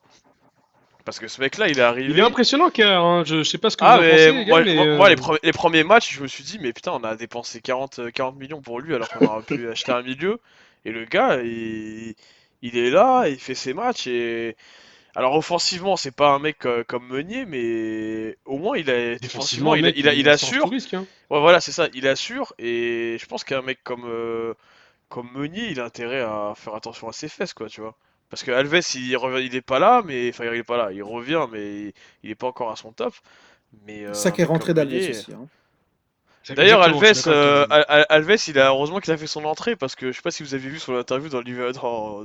Parce que ce mec-là, il est arrivé. Il est impressionnant, car hein. je, sais pas ce que ah, vous en pensez, moi, mais moi, euh, les, premiers matchs, je me suis dit, mais putain, on a dépensé 40, 40 millions pour lui alors qu'on aurait pu acheter un milieu. Et le gars, il, il est là, il fait ses matchs et. Alors offensivement, c'est pas un mec euh, comme Meunier, mais au moins il a défensivement, il, il, il, assure. Hein. Ouais, voilà, c'est ça, il assure. Et je pense qu'un mec comme euh, comme Meunier, il a intérêt à faire attention à ses fesses, quoi, tu vois. Parce que Alves, il, revient, il est pas là, mais enfin il est pas là, il revient, mais il est pas encore à son top. Mais euh, ça qui est rentré d'Alves aussi. Hein. D'ailleurs, Alves, euh, Alves, il a heureusement qu'il a fait son entrée parce que je sais pas si vous avez vu son interview dans, dans,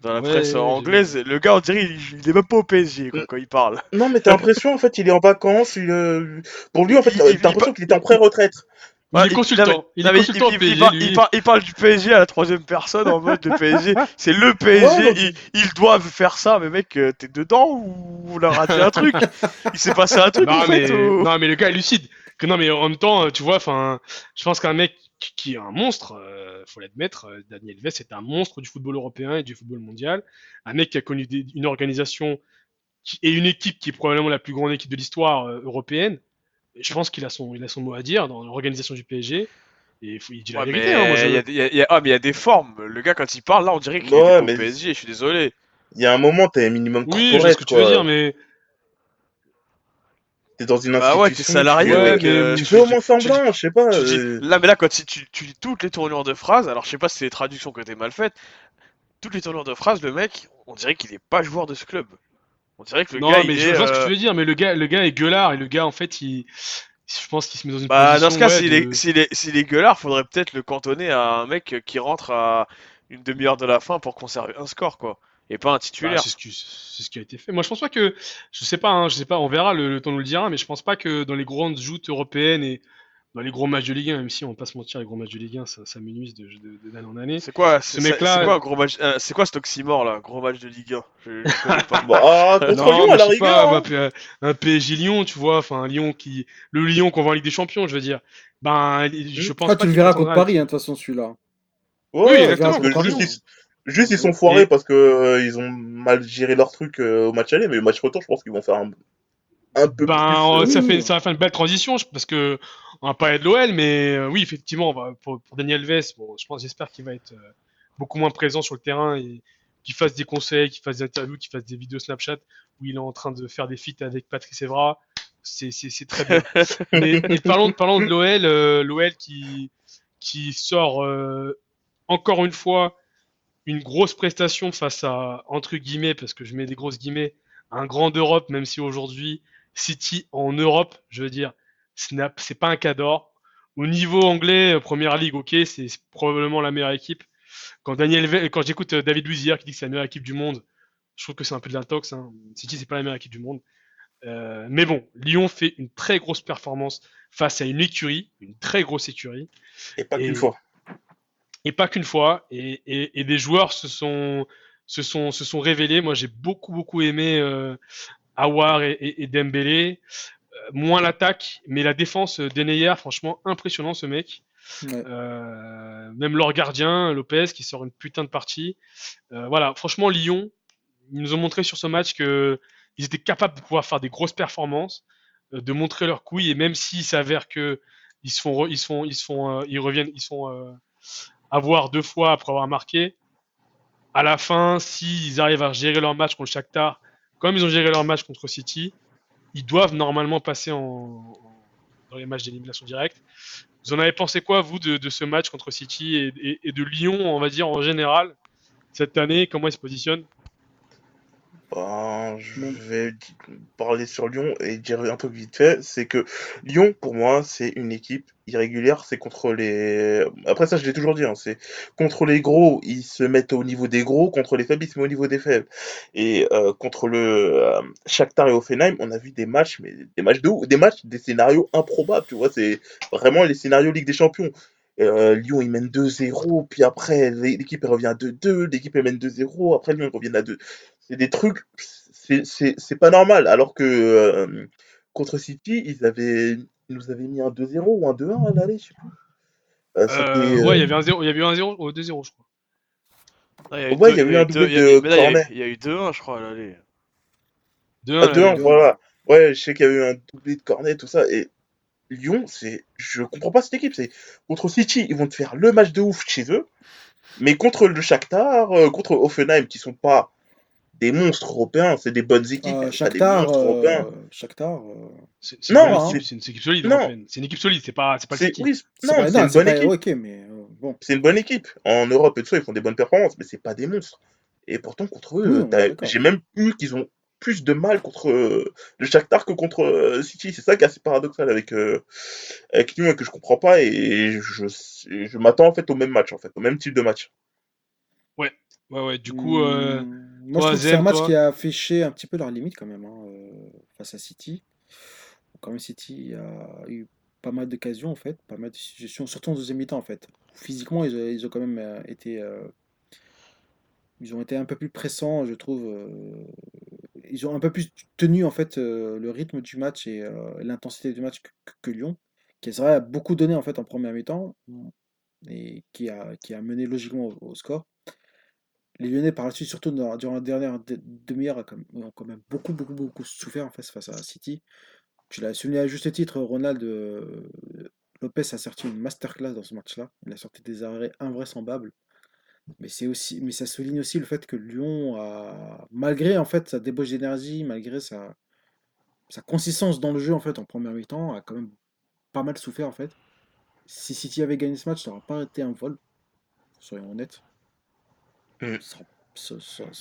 dans la presse anglaise, le gars on dirait il, est même pas au PSG quand il parle. Non mais t'as l'impression en fait il est en vacances, il, euh, pour lui en fait t'as l'impression qu'il était en pré-retraite il est consultant. Il, est consultant il, parle, du PSG à la troisième personne en mode de PSG. C'est le PSG. ils, doivent faire ça. Mais mec, euh, t'es dedans ou on a raté un truc? Il s'est passé un truc non, en mais, fait, non, mais le gars est lucide. Que non, mais en même temps, tu vois, enfin, je pense qu'un mec qui est un monstre, euh, faut l'admettre, euh, Daniel Vess est un monstre du football européen et du football mondial. Un mec qui a connu une organisation et une équipe qui est probablement la plus grande équipe de l'histoire européenne je pense qu'il a son, il a son mot à dire dans l'organisation du PSG. Et il, dit la vérité. Hein, il y, a, mais il y a des formes. Le gars, quand il parle, là, on dirait qu'il est au PSG. Je suis désolé. Il y a un moment, t'es un minimum Oui, je sais ce que tu veux dire, mais. T'es dans une institution. Bah ouais, t'es salarié, mec. Euh, tu fais au moins semblant, je sais pas. Euh. Là, mais là, quand tu, tu lis toutes les tournures de phrases, alors je sais pas si c'est les traductions que t'es mal faites, toutes les tournures de phrases, le mec, on dirait qu'il est pas joueur de ce club. On dirait que le non, gars. mais je vois ce que tu euh, veux dire, mais le gars, le gars est gueulard et le gars, en fait, il je pense qu'il se met dans une bah, position. Dans ce cas, s'il est, s'il est, gueulard, faudrait peut-être le cantonner à un mec qui rentre à une demi-heure de la fin pour conserver un score, quoi. Et pas un titulaire. Bah, c'est, ce qui, a été fait. Moi, je pense pas que. Je sais pas, hein, je sais pas, on verra, le, le, temps nous le dira, mais je pense pas que dans les grandes joutes européennes et dans les gros matchs de Ligue 1, même si on va pas se mentir, les gros matchs de Ligue 1, ça, ça m'énuise de, d'année en année. C'est quoi, ce mec-là C'est quoi, gros match, euh, c'est quoi cet oxymore là, gros match de Ligue 1 je, je pas. bah, ah, contre Lyon à la rigueur. Hein. Bah, un PSG Lyon, tu vois, enfin un Lyon qui, le Lyon qu'on voit en Ligue des Champions, je veux dire. Ben, je pense. Ah, tu le verras contre Paris, hein, de toute façon, celui-là. Ouais, oui, exactement. Juste, juste, ils sont foirés parce que euh, ils ont mal géré leur truc euh, au match aller, mais le match retour, je pense qu'ils vont faire un, un peu ben, plus. Ça fait, ça va faire une belle transition parce que on va parler de l'OL, mais euh, oui, effectivement, pour, Daniel Vess, bon, je pense, j'espère qu'il va être euh, beaucoup moins présent sur le terrain et qu'il fasse des conseils, qu'il fasse des interviews, qu'il fasse des vidéos Snapchat où il est en train de faire des feats avec Patrice Evra. C'est, très bien. mais, parlons, parlons de l'OL, euh, l'OL qui, qui sort encore une fois une grosse prestation face à, entre guillemets, parce que je mets des grosses guillemets, un grand d'Europe, même si aujourd'hui, City en Europe, je veux dire, Snap, c'est pas un cador. Au niveau anglais, euh, première ligue, ok, c'est probablement la meilleure équipe. Quand Daniel, quand j'écoute euh, David Luiz qui dit que c'est la meilleure équipe du monde, je trouve que c'est un peu de l'intox. Hein. City, c'est pas la meilleure équipe du monde. Euh, mais bon, Lyon fait une très grosse performance face à une écurie, une très grosse écurie. Et pas qu'une fois. et pas qu'une fois. Et, et, et, des joueurs se sont, se sont, se sont révélés. Moi, j'ai beaucoup, beaucoup aimé euh, Awar et, et, Dembélé. Moins l'attaque, mais la défense d'Eneyer, franchement, impressionnant ce mec. Ouais. Euh, même leur gardien, Lopez, qui sort une putain de partie. Euh, voilà, franchement, Lyon, ils nous ont montré sur ce match que ils étaient capables de pouvoir faire des grosses performances, euh, de montrer leurs couilles, et même s'il s'avère que ils se font, ils se font, ils se font, ils reviennent, ils sont avoir deux fois après avoir marqué. À la fin, s'ils arrivent à gérer leur match contre Shakhtar, comme ils ont géré leur match contre City, ils doivent normalement passer en, dans les matchs d'élimination directe. Vous en avez pensé quoi, vous, de, ce match contre City et, et, de Lyon, on va dire, en général, cette année? Comment ils se positionnent? Ben, je vais parler sur Lyon et dire un truc vite fait, c'est que Lyon, pour moi, c'est une équipe irrégulière, c'est contre les... Après ça, je l'ai toujours dit, hein, c'est contre les gros, ils se mettent au niveau des gros, contre les faibles, ils se mettent au niveau des faibles. Et euh, contre le euh, Shakhtar et Offenheim, on a vu des matchs, mais des matchs de ouf, des matchs, des scénarios improbables, tu vois, c'est vraiment les scénarios Ligue des Champions. Euh, Lyon, il mène 2-0, puis après, l'équipe revient à 2-2, l'équipe mène 2-0, après Lyon revient à 2 c'est des trucs, c'est pas normal. Alors que euh, contre City, ils avaient, ils nous avaient mis un 2-0 ou un 2-1 à l'aller, je sais plus. Euh, euh, ouais, il y avait un 0, il y avait eu un 0 ou 2-0, je crois. Ah, ouais, il y a eu un doublé de corner. Il y a eu 2-1, je crois, à l'aller. 2-1, 2-1, voilà. Ouais, je sais qu'il y a eu un doublé de cornet, tout ça. Et Lyon, c'est, je comprends pas cette équipe. C'est contre City, ils vont te faire le match de ouf chez eux, mais contre le Shakhtar, contre Offenheim, qui sont pas des monstres européens, c'est des bonnes équipes. Euh, Shakhtar, des euh, Shakhtar euh... c'est non, c'est une équipe solide. C'est une équipe solide, c'est pas, pas. Oui, non, c'est une bonne équipe. Okay, mais euh, bon. C'est une bonne équipe. En Europe et tout ça, ils font des bonnes performances, mais c'est pas des monstres. Et pourtant, contre eux, oui, j'ai même eu qu'ils ont plus de mal contre le Shakhtar que contre City. C'est ça qui est assez paradoxal avec, avec Lyon et que je comprends pas. Et je, je m'attends en fait au même match, en fait, au même type de match. Ouais, ouais, ouais. Du coup. Euh... Mmh. Moi, je trouve que c'est un match qui a affiché un petit peu leurs limites quand même hein, euh, face à City. Quand même, City a eu pas mal d'occasions en fait, pas mal de situations, surtout en deuxième mi-temps en fait. Physiquement, ils, ils, ont quand même euh, été, euh, ils ont été un peu plus pressants, je trouve. euh, ils ont un peu plus tenu en fait euh, le rythme du match et l'intensité du match que, que- que Lyon, qui c'est vrai a beaucoup donné en fait en première mi-temps et qui a, qui a mené logiquement au, au score. Les Lyonnais, par la suite, surtout durant la dernière de- demi-heure, ont quand même- beaucoup, beaucoup, beaucoup souffert en fait, face à City. Tu l'as souligné à juste titre, Ronald euh, Lopez a sorti une masterclass dans ce match-là. Il a sorti des arrêts invraisemblables. Mais aussi, mais ça souligne aussi le fait que Lyon malgré en fait sa débauche d'énergie, malgré sa, sa consistance dans le jeu en fait en première mi-temps, a quand même pas mal souffert en fait. Si City avait gagné ce match, ça n'aurait pas été un vol, soyons honnêtes. Mm. Ça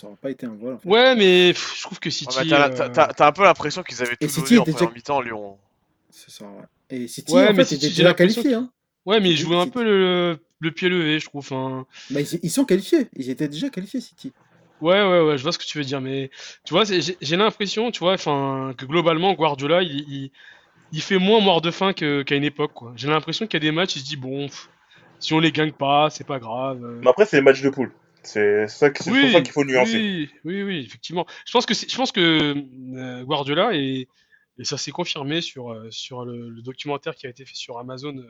n'aurait pas été un vol. En fait. Ouais, mais pff, je trouve que City. Ouais, bah, euh, t'as un peu l'impression qu'ils avaient tout City donné en déjà- mi-temps, Lyon. C'est ça, ouais. Et City, Ouais, en mais fait, City, déjà qualifié. Hein. Ouais, mais ils jouaient un peu le, le pied levé, je trouve. Enfin, Bah, ils, ils sont qualifiés. Ils étaient déjà qualifiés, City. Ouais, ouais, ouais, je vois ce que tu veux dire, mais tu vois, j'ai l'impression, tu vois, enfin, que globalement, Guardiola, il, il, il fait moins mort de faim qu'à une époque. J'ai l'impression qu'il y a des matchs, il se dit, bon, pff, si on les gagne pas, c'est pas grave. euh. Mais après, c'est les matchs de poule. C'est ça, que- c'est pour ça qu'il faut nuancer. Oui, oui, oui, effectivement. Je pense que je pense que euh, Guardiola et, et ça s'est confirmé sur euh, sur le, le documentaire qui a été fait sur Amazon euh,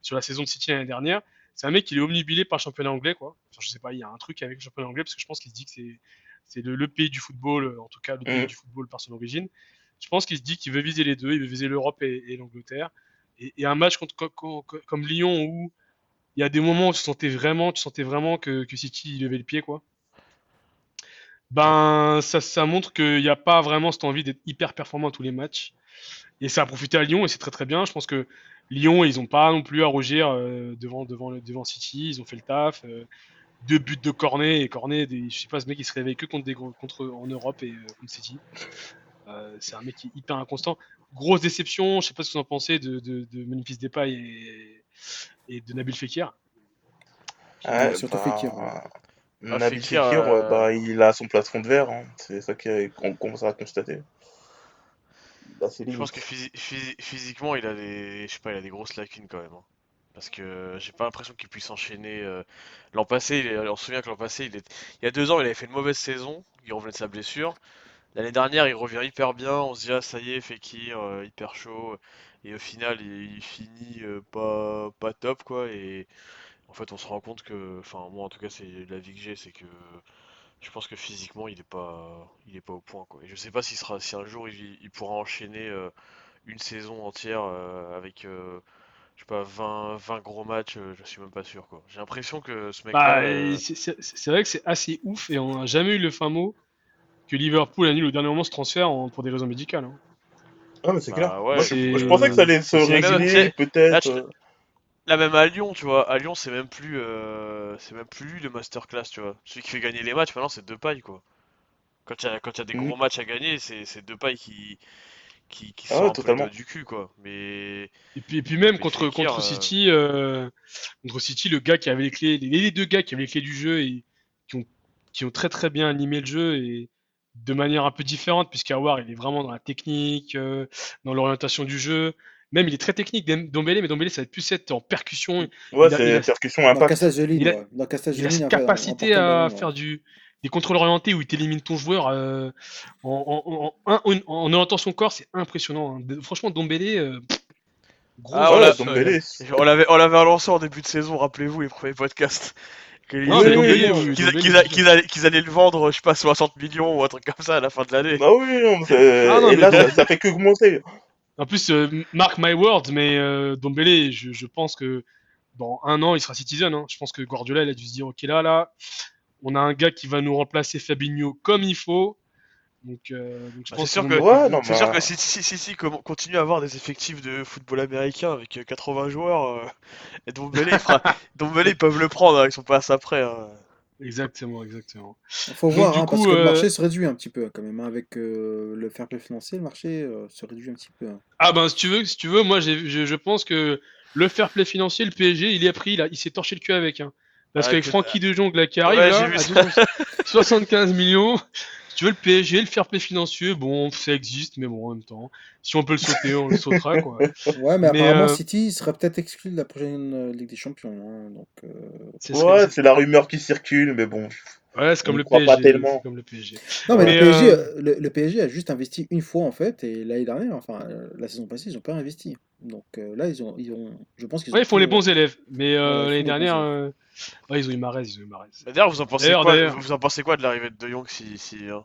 sur la saison de City l'année dernière. C'est un mec qui est omnibilé par le championnat anglais, quoi. Enfin, je sais pas, il y a un truc avec le championnat anglais parce que je pense qu'il se dit que c'est c'est le, le pays du football, en tout cas le pays Mhm. du football par son origine. Je pense qu'il se dit qu'il veut viser les deux, il veut viser l'Europe et, et l'Angleterre. Et, et un match contre, co- co- co- comme Lyon où il y a des moments où tu sentais vraiment, tu sentais vraiment que, que City levait le pied, quoi. Ben, ça, ça montre qu'il n'y a pas vraiment cette envie d'être hyper performant à tous les matchs. Et ça a profité à Lyon et c'est très très bien. Je pense que Lyon, ils n'ont pas non plus à rougir euh, devant, devant, devant City. Ils ont fait le taf. euh, deux buts de Cornet et Cornet, des, je sais pas, ce mec il se réveille que contre des contre en Europe et euh, contre City. C'est un mec qui est hyper inconstant. Grosse déception, je sais pas ce que vous en pensez de, de, de Memphis Depay et, et de Nabil Fekir. Ouais, surtout bah, Fekir. Ah, Nabil Fekir, Fekir, euh, bah, il a son plafond de verre. hein. C'est ça qu'on commence à constater. Bah, Je pense que physi- physi- physiquement, il a des, je sais pas, il a des grosses lacunes quand même. hein. Parce que j'ai pas l'impression qu'il puisse enchaîner. euh, L'an passé, il est- on se souvient que l'an passé, il, est... il y a deux ans, il avait fait une mauvaise saison. Il revenait de sa blessure. L'année dernière, il revient hyper bien. On se dit, ah, ça y est, Fekir, euh, hyper chaud. Et au final, il, il finit euh, pas, pas top, quoi. Et en fait, on se rend compte que. Enfin, moi, en tout cas, c'est l'avis que j'ai, c'est que. Je pense que physiquement, il est pas, il est pas au point, quoi. Et je sais pas s'il sera, si un jour il, il pourra enchaîner euh, une saison entière euh, avec. euh, je sais pas, 20, 20 gros matchs, je suis même pas sûr quoi. J'ai l'impression que ce mec-là. Bah, c'est- vrai que c'est assez ouf et on n'a jamais eu le fin mot que Liverpool annule au dernier moment ce transfert en- pour des raisons médicales. hein. Ah, mais c'est Bah, clair. ouais, Moi, c'est- je, je pensais que ça allait se c'est- régler, là, peut-être. euh. Là même à Lyon, tu vois, à Lyon c'est même plus, euh, c'est même plus lui le masterclass, tu vois. Celui qui fait gagner les matchs maintenant c'est Depay quoi. Quand il y a, quand il y a des Mhm. gros matchs à gagner, c'est c'est Depay qui qui, qui Ah sort ouais, un peu le totalement. doigt du cul quoi. Mais Et puis, et puis même Mais contre, Fekir, contre euh, City, euh, contre City, le gars qui avait les clés, les, les deux gars qui avaient les clés du jeu et qui ont, qui ont très très bien animé le jeu et de manière un peu différente, puisqu'Awar il est vraiment dans la technique, euh, dans l'orientation du jeu. Même il est très technique, Dombele, mais Dombele ça va être plus être en percussion. Ouais, c'est a- percussion Dans impact. cassage de ligne, Il a- Il de a ligne, cette capacité à faire du, des contrôles orientés où il t'élimine ton joueur euh, en, en, en, en, en- en orientant son corps, c'est impressionnant. hein. De- Franchement, Dombele, euh, gros Ah, on Ouais, l'a- Dombele, on l'avait on l'avait relancé en début de saison, rappelez-vous les premiers podcasts. Qu'ils allaient, le vendre, je sais pas, 60 millions ou un truc comme ça à la fin de l'année. Bah oui, non, Ah non, et mais là, ça, ça fait que augmenter. En plus, euh, mark my words, mais euh, Dombele, je, je pense que dans un an, il sera citizen. hein. Je pense que Guardiola, il a dû se dire, ok, là, là, on a un gars qui va nous remplacer Fabinho comme il faut. Donc, euh, donc je Bah, pense c'est sûr que que- Ouais, non, C'est sûr que si, si, si, si, continue à avoir des effectifs de football américain avec euh, 80 joueurs, euh, et Dombele, ils peuvent le prendre, hein, ils sont pas assez après. hein. Exactement, exactement. Il faut Donc, voir, du hein, parce coup, que le euh, marché se réduit un petit peu quand même. hein, avec euh, le fair play financier, le marché euh, se réduit un petit peu. hein. Ah ben, si tu veux, si tu veux, moi, j'ai- je, je pense que le fair play financier, le PSG, il est pris, là, il s'est torché le cul avec. Hein. Parce Ah, qu'avec Francky de Jong là, qui arrive ouais, là, j'ai vu à ça. 12 75 millions. Si tu veux le PSG, le fair play financier, bon, ça existe, mais bon, en même temps, si on peut le sauter, on le sautera, quoi. Ouais, mais, Mais, apparemment, euh, City serait peut-être exclu de la prochaine euh, Ligue des Champions. hein, donc, euh, Ouais, c'est la rumeur qui circule, mais bon. Ouais, c'est comme le PSG. pas tellement. c'est comme le PSG. Non, mais, Mais, le, PSG, euh, le, le PSG a juste investi une fois en fait, et l'année dernière, enfin euh, la saison passée, ils n'ont pas investi. Donc euh, là, ils ont, ils ont, je pense qu'ils ont. Ouais, ils font les bons élèves. Mais euh, l'année dernière, euh, ouais, ils ont eu Marez, ils ont eu Marez. D'ailleurs, vous en pensez quoi, vous en pensez quoi de l'arrivée de De Jong si, si hein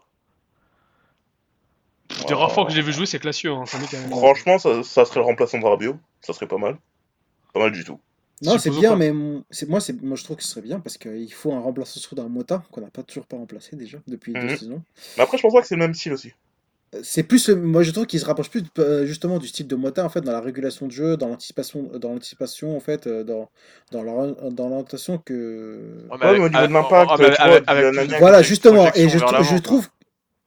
Des rares fois que je l'ai vu jouer, c'est classieux. Hein, ça m'est quand même- Franchement, ça, ça serait le remplaçant de Rabiot. Ça serait pas mal. Pas mal du tout. Non, c'est bien, pas. mais c'est moi, c'est moi je trouve que ce serait bien parce qu'il faut un remplaçant sur d'un Mota qu'on n'a pas toujours pas remplacé déjà depuis deux Mhm. saisons. Mais après, je pense pas que c'est le même style aussi. Euh, C'est plus, moi je trouve qu'il se rapproche plus euh, justement du style de Mota en fait dans la régulation de jeu, dans l'anticipation, dans l'anticipation en fait, euh, dans dans l'ori- dans l'orientation que. Ouais, Ouais, mais au niveau avec- de- Voilà justement, et je, je trouve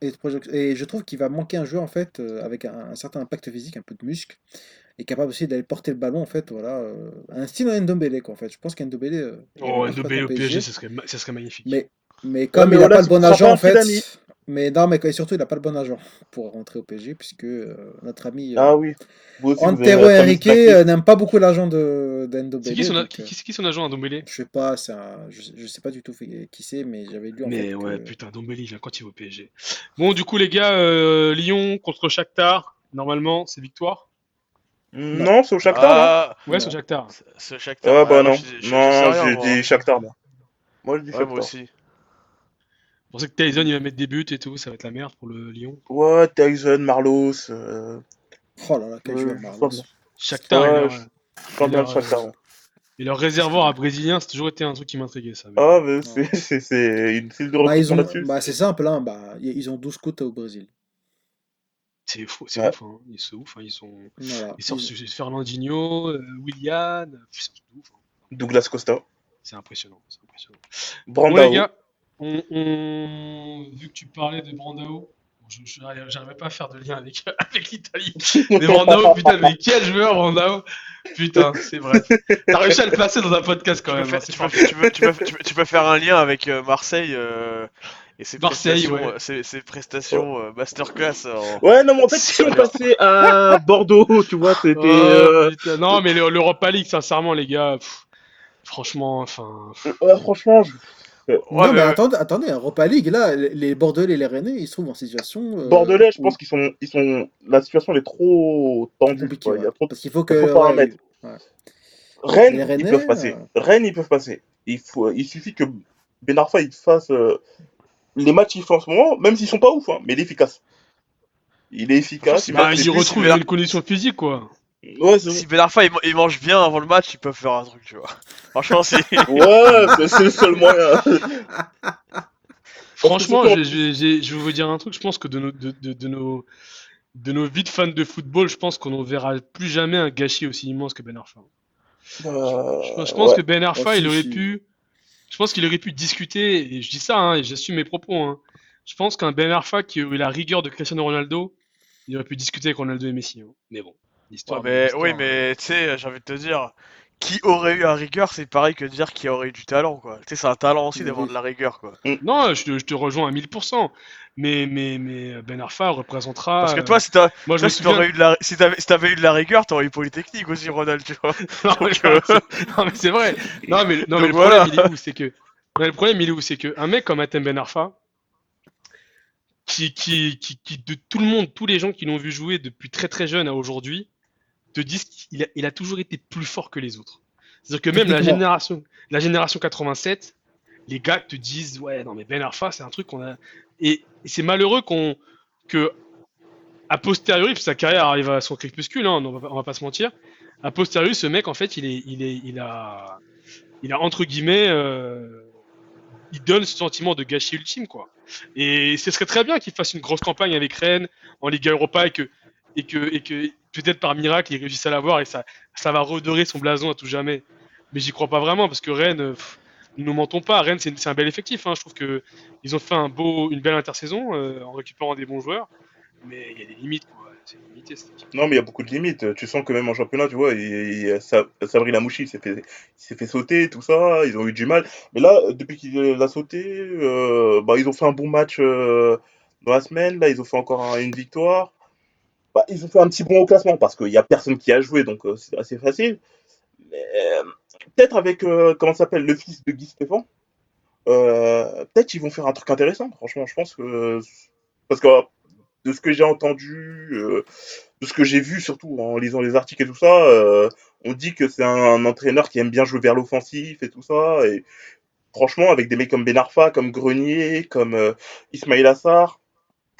et, je trouve qu'il va manquer un joueur en fait euh, avec un, un certain impact physique, un peu de muscle, et capable aussi d'aller porter le ballon en fait, voilà, euh, un style Ndombele quoi en fait. Je pense qu'Ndombele. euh, Oh, Ndombele au PSG, ça serait, ma- ça serait magnifique. Mais, mais comme mais il n'a pas le bon agent en fait, mais non, mais et surtout il n'a pas le bon agent pour rentrer au PSG puisque euh, notre ami euh, Ah oui. Antero Henrique n'aime pas beaucoup l'agent de d'Ndombele. C'est qui, son donc, qui, qui- c'est qui son agent à Dombele je sais pas, c'est un- je, je sais pas du tout qui c'est, mais j'avais lu en Mais fait ouais, que- putain, Dombele, il vient quand il va au PSG. Bon, du coup, les gars, euh, Lyon contre Shakhtar, normalement, c'est victoire. Non, c'est au Shakhtar, non Ah, Ouais, c'est Shakhtar. ce Shakhtar. Ah bah moi, non. je- je Non, j'ai moi. dit Shakhtar, moi. Moi, je dis Ouais, moi aussi. Je pensais que Tyson, il va mettre des buts et tout, ça va être la merde pour le Lyon. Ouais, Tyson, Marlos. Euh... Oh là là, quel Ouais, joueur je Marlos. Shakhtar, Ouais, et, leur, Et leur, Shakhtar. euh, ouais. et leur réservoir à brésilien, c'est toujours été un truc qui m'intriguait, ça. mais- Ah, mais c'est- c'est c'est une file de Bah, ils ont, là-dessus. bah, c'est simple, hein, bah, ils ont 12 scouts au Brésil. C'est fou, c'est Ouais. ouf, hein. Ils sont ouf, hein. Ils sont. Voilà. Ils sortent Ils- Fernandinho, euh, Willian, euh, c'est ouf, hein. Douglas Costa. C'est impressionnant, c'est impressionnant. Bon Brandao. les gars, on, on- vu que tu parlais de Brandao, je j'arrivais pas à faire de lien avec, avec l'Italie. Mais Brandao, putain, mais quel joueur Brandao Putain, c'est vrai. T'as réussi à le placer dans un podcast quand même. tu, peux, tu faire un lien avec euh, Marseille euh, Et ses Marseille, prestations, ouais. ses, ses prestations euh, masterclass en... Ouais, non, mais en fait, si on passait à Bordeaux, tu vois, c'était. Oh, euh, Non, mais le- l'Europa League, sincèrement, les gars, pff, franchement, enfin. ouais, franchement, je- Ouais, non, mais mais- attendez, attendez, Europa League, là, les- Bordelais et les Rennais, ils se trouvent en situation. euh, Bordelais, je où- pense qu'ils sont, ils sont. La situation elle est trop tendue. compliqué. Il y a trop de Parce qu'il faut que. paramètres. ouais. Rennes, Les ils peuvent passer. euh, Rennes, ils peuvent passer. Il, faut, il suffit que Ben Arfa il fasse euh, les matchs qu'il fait en ce moment, même s'ils sont pas ouf, hein, mais il est efficace. Il est efficace. Si il Bah, c'est il retrouve une condition physique, quoi. Ouais, c'est Si Ben Arfa il, il mange bien avant le match, ils peuvent faire un truc, tu vois. Franchement, si. ouais, c'est- c'est le seul moyen. Franchement, je, je- je- je vais vous dire un truc. Je pense que de nos, de, de- de nos, de nos vies de fans de football, je pense qu'on ne verra plus jamais un gâchis aussi immense que Ben Arfa. Euh, Je, je pense ouais. que Ben Arfa, si, il aurait si. pu. Je pense qu'il aurait pu discuter, et je dis ça, hein, et j'assume mes propos. hein. Je pense qu'un Ben Arfa qui aurait eu la rigueur de Cristiano Ronaldo, il aurait pu discuter avec Ronaldo et Messi. hein. Mais bon, Ouais, l'histoire. mais, oui, mais tu sais, j'ai envie de te dire, qui aurait eu la rigueur, c'est pareil que de dire qui aurait eu du talent, quoi. Tu sais, c'est un talent aussi d'avoir de la rigueur, quoi. Non, je te, je te rejoins à 1000%. Mais, mais, mais Ben Arfa représentera. Parce que euh, toi, si souviens. t'aurais eu de la, si t'avais, si t'avais eu de la rigueur, t'aurais eu Polytechnique aussi, Ronald, tu vois. Non, mais, euh, c'est vrai. Non, mais, non, mais Donc le voilà. problème, il est où C'est que. non, le problème, il est où C'est que un mec comme Atem Ben Arfa, qui, qui, qui, qui, de tout le monde, tous les gens qui l'ont vu jouer depuis très très jeune à aujourd'hui, te disent qu'il a, il a toujours été plus fort que les autres. C'est-à-dire que même la génération, la génération 87, les gars te disent ouais non mais Ben Arfa c'est un truc qu'on a et, et c'est malheureux qu'on que a posteriori puis sa carrière arrive à son crépuscule hein, on, va, on va pas se mentir. A posteriori ce mec en fait il est il est il a il a entre guillemets euh, il donne ce sentiment de gâchis ultime quoi. Et ce serait très bien qu'il fasse une grosse campagne avec Rennes en Liga Europa et que et que et que peut-être par miracle il réussisse à l'avoir et ça ça va redorer son blason à tout jamais mais j'y crois pas vraiment parce que Rennes euh, pff, nous mentons pas Rennes c'est un bel effectif hein. je trouve que ils ont fait un beau une belle intersaison euh, en récupérant des bons joueurs mais il y a des limites quoi limité. Non, mais il y a beaucoup de limites. Tu sens que même en championnat, tu vois, Sa- Sabri Lamouchi s'est fait, fait sauter, tout ça. Ils ont eu du mal. Mais là, depuis qu'il a sauté, euh, bah, ils ont fait un bon match dans la semaine. Là, ils ont fait encore un- une victoire. Bah, ils ont fait un petit bon au classement parce qu'il n'y a personne qui a joué, donc euh, c'est assez facile. Euh, peut-être avec, euh, comment s'appelle, le fils de Guy Stéphane, euh, peut-être ils vont faire un truc intéressant. Franchement, je pense que. Parce que de ce que j'ai entendu, de ce que j'ai vu, surtout en lisant les articles et tout ça, on dit que c'est un, entraîneur qui aime bien jouer vers l'offensif et tout ça. Et franchement, avec des mecs comme Ben Arfa, comme Grenier, comme Ismail Assar,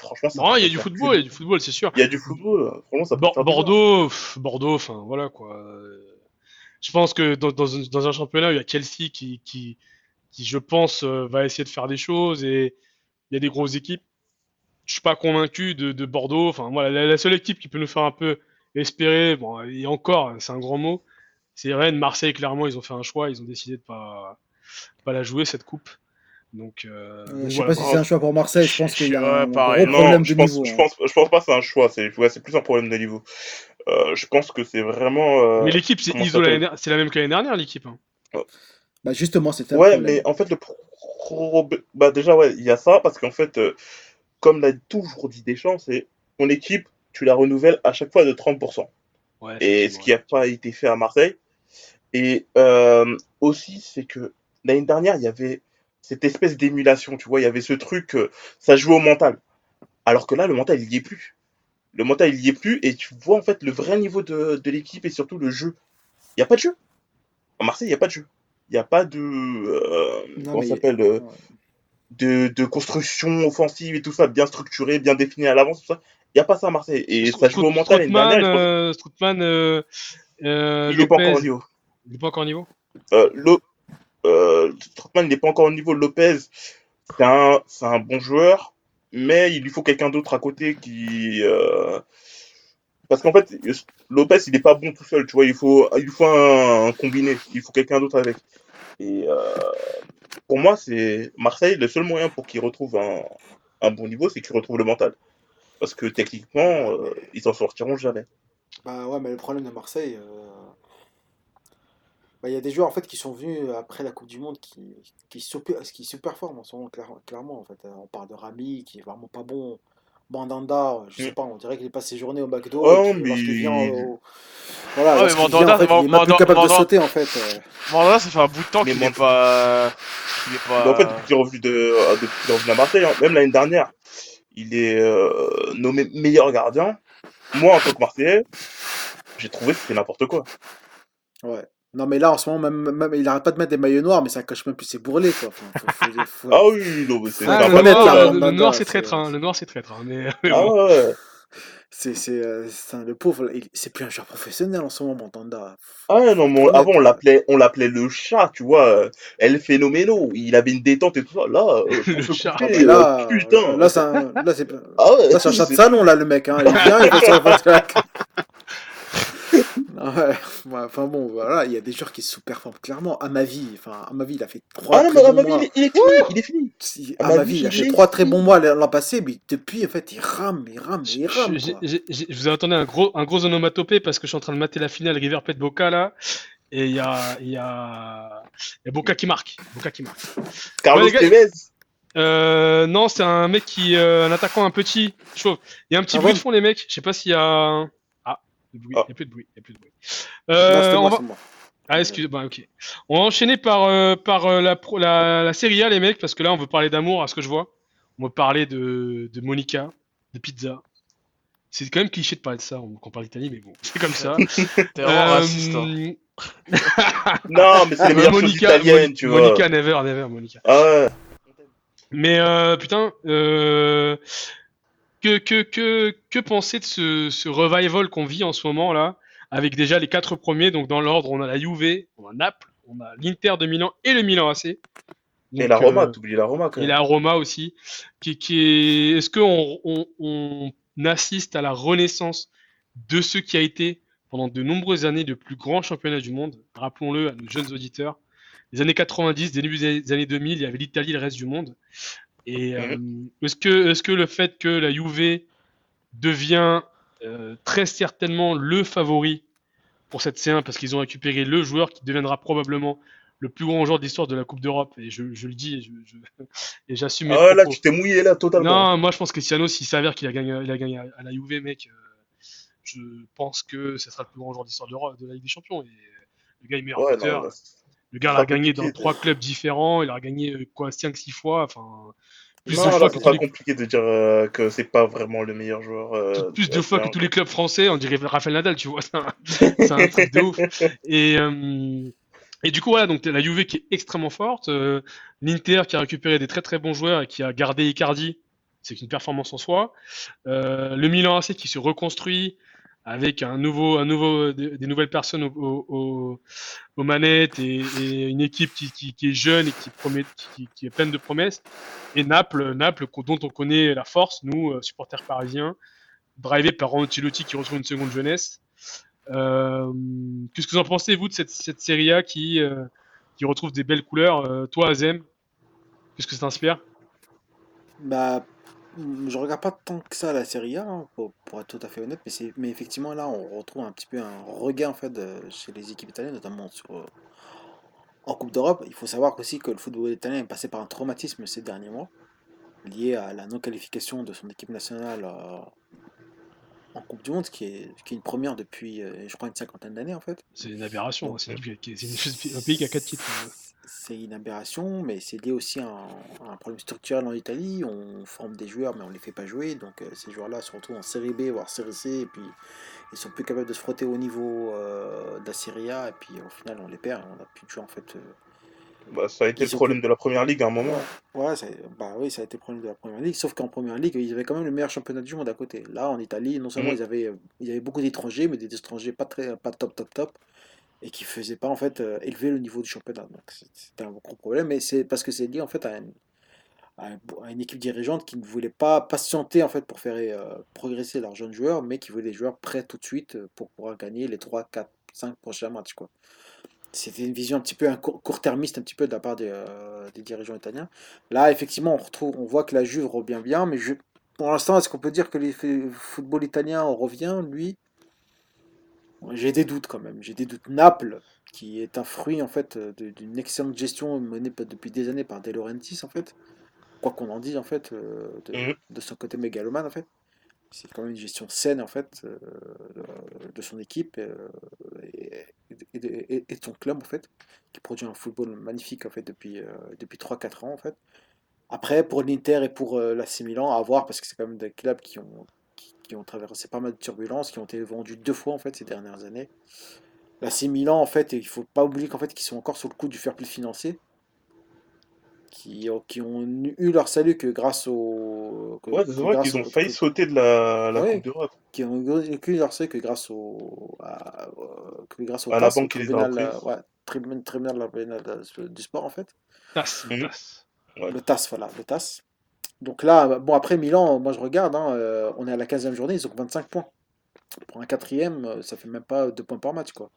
franchement, non il y a du football il y a du football c'est sûr Il y a du football. Franchement, ça peut. Bordeaux, pff, Bordeaux, enfin voilà quoi. Je pense que dans, dans, un- dans un championnat il y a Chelsea qui, qui, qui je pense, euh, va essayer de faire des choses et il y a des grosses équipes. Je suis pas convaincu de, de Bordeaux. Enfin voilà, la, la seule équipe qui peut nous faire un peu espérer, bon et encore, c'est un grand mot, c'est Rennes, Marseille. Clairement, ils ont fait un choix, ils ont décidé de pas pas la jouer cette coupe. Donc, euh, Euh, donc je sais voilà. pas si c'est un choix pour Marseille, je pense qu'il y a Ouais, un pareil. gros Non, problème je de pense, niveau. je hein. pense, je pense pas que c'est un choix. C'est ouais, plus un problème de niveau. Euh, je pense que c'est vraiment. euh, Mais l'équipe, c'est c'est la même que l'année dernière, l'équipe. hein. Bah justement, le Ouais, problème. mais en fait, le pro... bah déjà, ouais, il y a ça, parce qu'en fait, euh, comme l'a toujours dit Deschamps, c'est ton équipe, tu la renouvelles à chaque fois de 30%. Ouais, Et ce qui n'a pas été fait à Marseille. Et euh, aussi, c'est que l'année dernière, il y avait cette espèce d'émulation, tu vois, il y avait ce truc, euh, ça jouait au mental. Alors que là, le mental, il y est plus. Le mental, il y est plus, et tu vois en fait le vrai niveau de, de l'équipe et surtout le jeu. Il n'y a pas de jeu. À Marseille, il n'y a pas de jeu. Il n'y a pas de. euh, Non, comment s'appelle euh, Ouais. de, de construction offensive et tout ça, bien structuré, bien défini à l'avance, tout ça. Il n'y a pas ça à Marseille. Et ça joue au mental pense- euh, euh, euh, il n'est pas encore au niveau. il est pas encore au niveau? Euh, euh, Strootman, il n'est pas encore au niveau. Lopez, c'est un, bon joueur, mais il lui faut quelqu'un d'autre à côté qui. euh, Parce qu'en fait, Lopez, il n'est pas bon tout seul, tu vois. Il faut, il faut un, combiné. Il faut quelqu'un d'autre avec. Et euh, pour moi, c'est Marseille, le seul moyen pour qu'il retrouve un, bon niveau, c'est qu'il retrouve le mental. Parce que techniquement, euh, ils s'en sortiront jamais. Bah ouais, mais le problème de Marseille, Bah, il y a des joueurs en fait qui sont venus après la Coupe du Monde qui, qui, super, qui superforment en ce moment, clairement. En fait. On parle de Rami qui est vraiment pas bon. Mandanda, je sais mm. pas, on dirait qu'il est passé journée au McDo. Oh, mais... vient au... Voilà, mais Mandanda, vient, en fait, il est même plus capable de sauter en fait. Euh. Mandanda, ça fait un bout de temps qu'il n'est pas. Il est pas... en fait, depuis qu'il est revenu, de... Euh, depuis qu'il est revenu à Marseille, hein, même l'année dernière, il est euh, nommé meilleur gardien. Moi, en tant que Marseillais, j'ai trouvé que c'était n'importe quoi. Ouais. Non, mais là, en ce moment, même, même, il arrête pas de mettre des maillots noirs, mais ça cache même plus ses bourrelets, quoi. ah oui, non, mais c'est ah, le, noir, le, noir, c'est traître, hein. Le noir, c'est traître. Hein. Mais... ah ouais. C'est, c'est, euh, le pauvre, c'est plus un joueur professionnel en ce moment, Tanda. Ah non, mais avant, on l'appelait, on l'appelait le chat, tu vois. Elle phénoménal. Il avait une détente et tout ça. Là, euh, le chat. Couper, là, putain. Là, c'est un, là, c'est, ah ouais, là, c'est un chat de salon, là, le mec, hein. Il est bien, il fait le Ouais, enfin bon, voilà, il y a des joueurs qui sous-performent clairement. À ma vie, enfin, à ma vie, il a fait trois ah, très bons mois. il, est, fini, il est fini. Si, à, ma vie, il a fait trois très bons mois l'an passé, mais depuis, en fait, il rame, il rame, il rame. Je, je vous ai entendu un gros, un gros onomatopée parce que je suis en train de mater la finale River Plate Boca là. Et il y a, il y, a, y a Boca qui marque. Boca qui marque. Carlos ouais, Tevez euh, non, c'est un mec qui, euh, un attaquant un petit, chauve. Il y a un petit ah bruit de fond, les mecs. Je sais pas s'il y a. Il n'y a plus de bruit. Il y a plus de bruit. Euh, on va... Ah, excusez-moi, ok. On va enchaîner par, euh, par euh, la, la, la, série A, les mecs, parce que là, on veut parler d'amour, à ce que je vois. On veut parler de, de Monica, de pizza. C'est quand même cliché de parler de ça quand on parle d'Italie, mais bon, c'est comme ça. T'es vraiment raciste. Hein. non, mais c'est les meilleures Monica, choses italiennes, tu vois. Monica, never, never, Monica. Ah ouais. Mais euh, putain, euh, que, que, que, que penser de ce, ce revival qu'on vit en ce moment là, avec déjà les quatre premiers, donc dans l'ordre, on a la Juve, on a Naples, on a l'Inter de Milan et le Milan AC. et la Roma, euh, t'oublies la Roma quand même. Et la Roma aussi. Qui, qui est... Est-ce qu'on on, on assiste à la renaissance de ce qui a été pendant de nombreuses années le plus grand championnat du monde? Rappelons-le à nos jeunes auditeurs. Les années 90, début des années 2000, il y avait l'Italie, le reste du monde. Et euh, est-ce que, est que le fait que la Juve devient euh, très certainement le favori pour cette C1 parce qu'ils ont récupéré le joueur qui deviendra probablement le plus grand joueur d'histoire de la Coupe d'Europe et je, je, le dis et j'assume. ah là, tu t'es mouillé là totalement. Non, moi je pense que Cristiano, s'il s'avère qu'il a gagné, il a gagné à la Juve, mec, euh, je pense que ce sera le plus grand joueur d'histoire de, de la Ligue des Champions. Et le gars est meilleur ouais, le gars a gagné dans trois clubs différents, il a gagné quoi 5-6 fois. Enfin, plus non, de fois c'est pas compliqué de dire euh, que c'est pas vraiment le meilleur joueur. Euh, plus de fois que tous les clubs français, on dirait Rafael Nadal, tu vois. C'est un, truc de ouf. Et, euh, et du coup, voilà, donc la Juve qui est extrêmement forte, l'Inter qui a récupéré des très très bons joueurs et qui a gardé Icardi, c'est une performance en soi. le Milan AC qui se reconstruit, avec un nouveau, un nouveau, des, nouvelles personnes aux, manettes et, une équipe qui, qui, est jeune et qui, promet, qui, qui, est pleine de promesses. Et Naples, Naples, dont on connaît la force, nous, euh, supporters parisiens, drivé par Ancelotti qui retrouve une seconde jeunesse. Euh, Qu'est-ce que vous en pensez, vous, de cette, cette série A qui, euh, qui retrouve des belles couleurs euh, Toi, Azem, qu'est-ce que ça t'inspire? Bah, je regarde pas tant que ça la Serie A, hein, pour, être tout à fait honnête, mais, c'est, mais effectivement là on retrouve un petit peu un regain en fait chez les équipes italiennes, notamment sur, euh, en Coupe d'Europe. Il faut savoir aussi que le football italien est passé par un traumatisme ces derniers mois, lié à la non-qualification de son équipe nationale euh, en Coupe du Monde, qui est, qui est une première depuis, euh, je crois, une cinquantaine d'années en fait. C'est une aberration, c'est, un pays qui a quatre titres. Hein c'est une aberration, mais c'est lié aussi à un, problème structurel en Italie. On forme des joueurs, mais on ne les fait pas jouer. Donc euh, ces joueurs-là se retrouvent en série B, voire série C, et puis ils sont plus capables de se frotter au niveau euh, de la Serie A, et puis au final on les perd, on n'a plus de joueurs en fait. Euh, bah, ça a été le problème de la première ligue à un moment. Ouais, ça, bah oui, ça a été le problème de la première ligue. Sauf qu'en première ligue, ils avaient quand même le meilleur championnat du monde à côté. Là, en Italie, non seulement mhm. ils, avaient, ils avaient beaucoup d'étrangers, mais des étrangers pas très, pas top, top, top et qui faisait pas en fait euh, élever le niveau du championnat. Donc c'était un gros problème, mais c'est parce que c'est lié en fait à une, équipe dirigeante qui ne voulait pas patienter en fait pour faire euh, progresser leurs jeunes joueurs, mais qui voulait des joueurs prêts tout de suite euh, pour pouvoir gagner les 3, 4, 5 prochains matchs quoi. C'était une vision un petit peu court-termiste un petit peu de la part des, des, dirigeants italiens. Là, effectivement, on retrouve, on voit que la Juve revient bien, mais je, pour l'instant, est-ce qu'on peut dire que le football italien revient, lui? J'ai des doutes quand même. J'ai des doutes. Naples, qui est un fruit en fait d'une excellente gestion menée depuis des années par De Laurentiis en fait. Quoi qu'on en dise en fait, de, de son côté mégalomane en fait c'est quand même une gestion saine en fait euh, de son équipe euh, et, et, de son club en fait qui produit un football magnifique en fait depuis, euh, depuis 3-4 ans en fait. Après pour l'Inter et pour l'AC Milan à voir parce que c'est quand même des clubs qui ont, qui, ont traversé pas mal de turbulences, qui ont été vendus deux fois en fait ces dernières années. L'AC Milan en fait, il faut pas oublier qu'en fait qu'ils sont encore sur le coup du fair play financier qui, qui, ont eu leur salut que grâce au. ouais, c'est vrai qu'ils ont failli sauter de la, la Coupe d'Europe. Qui ont eu leur salut que grâce au. À, que grâce au à la banque qui les a ouais, tribunal, du sport en fait. TAS. Le TAS. Le TAS, voilà, le TAS. Donc là, bon, après Milan, moi je regarde, hein, euh, on est à la 15e journée, ils ont 25 points. Pour un quatrième, euh, ça fait même pas 2 points par match, quoi.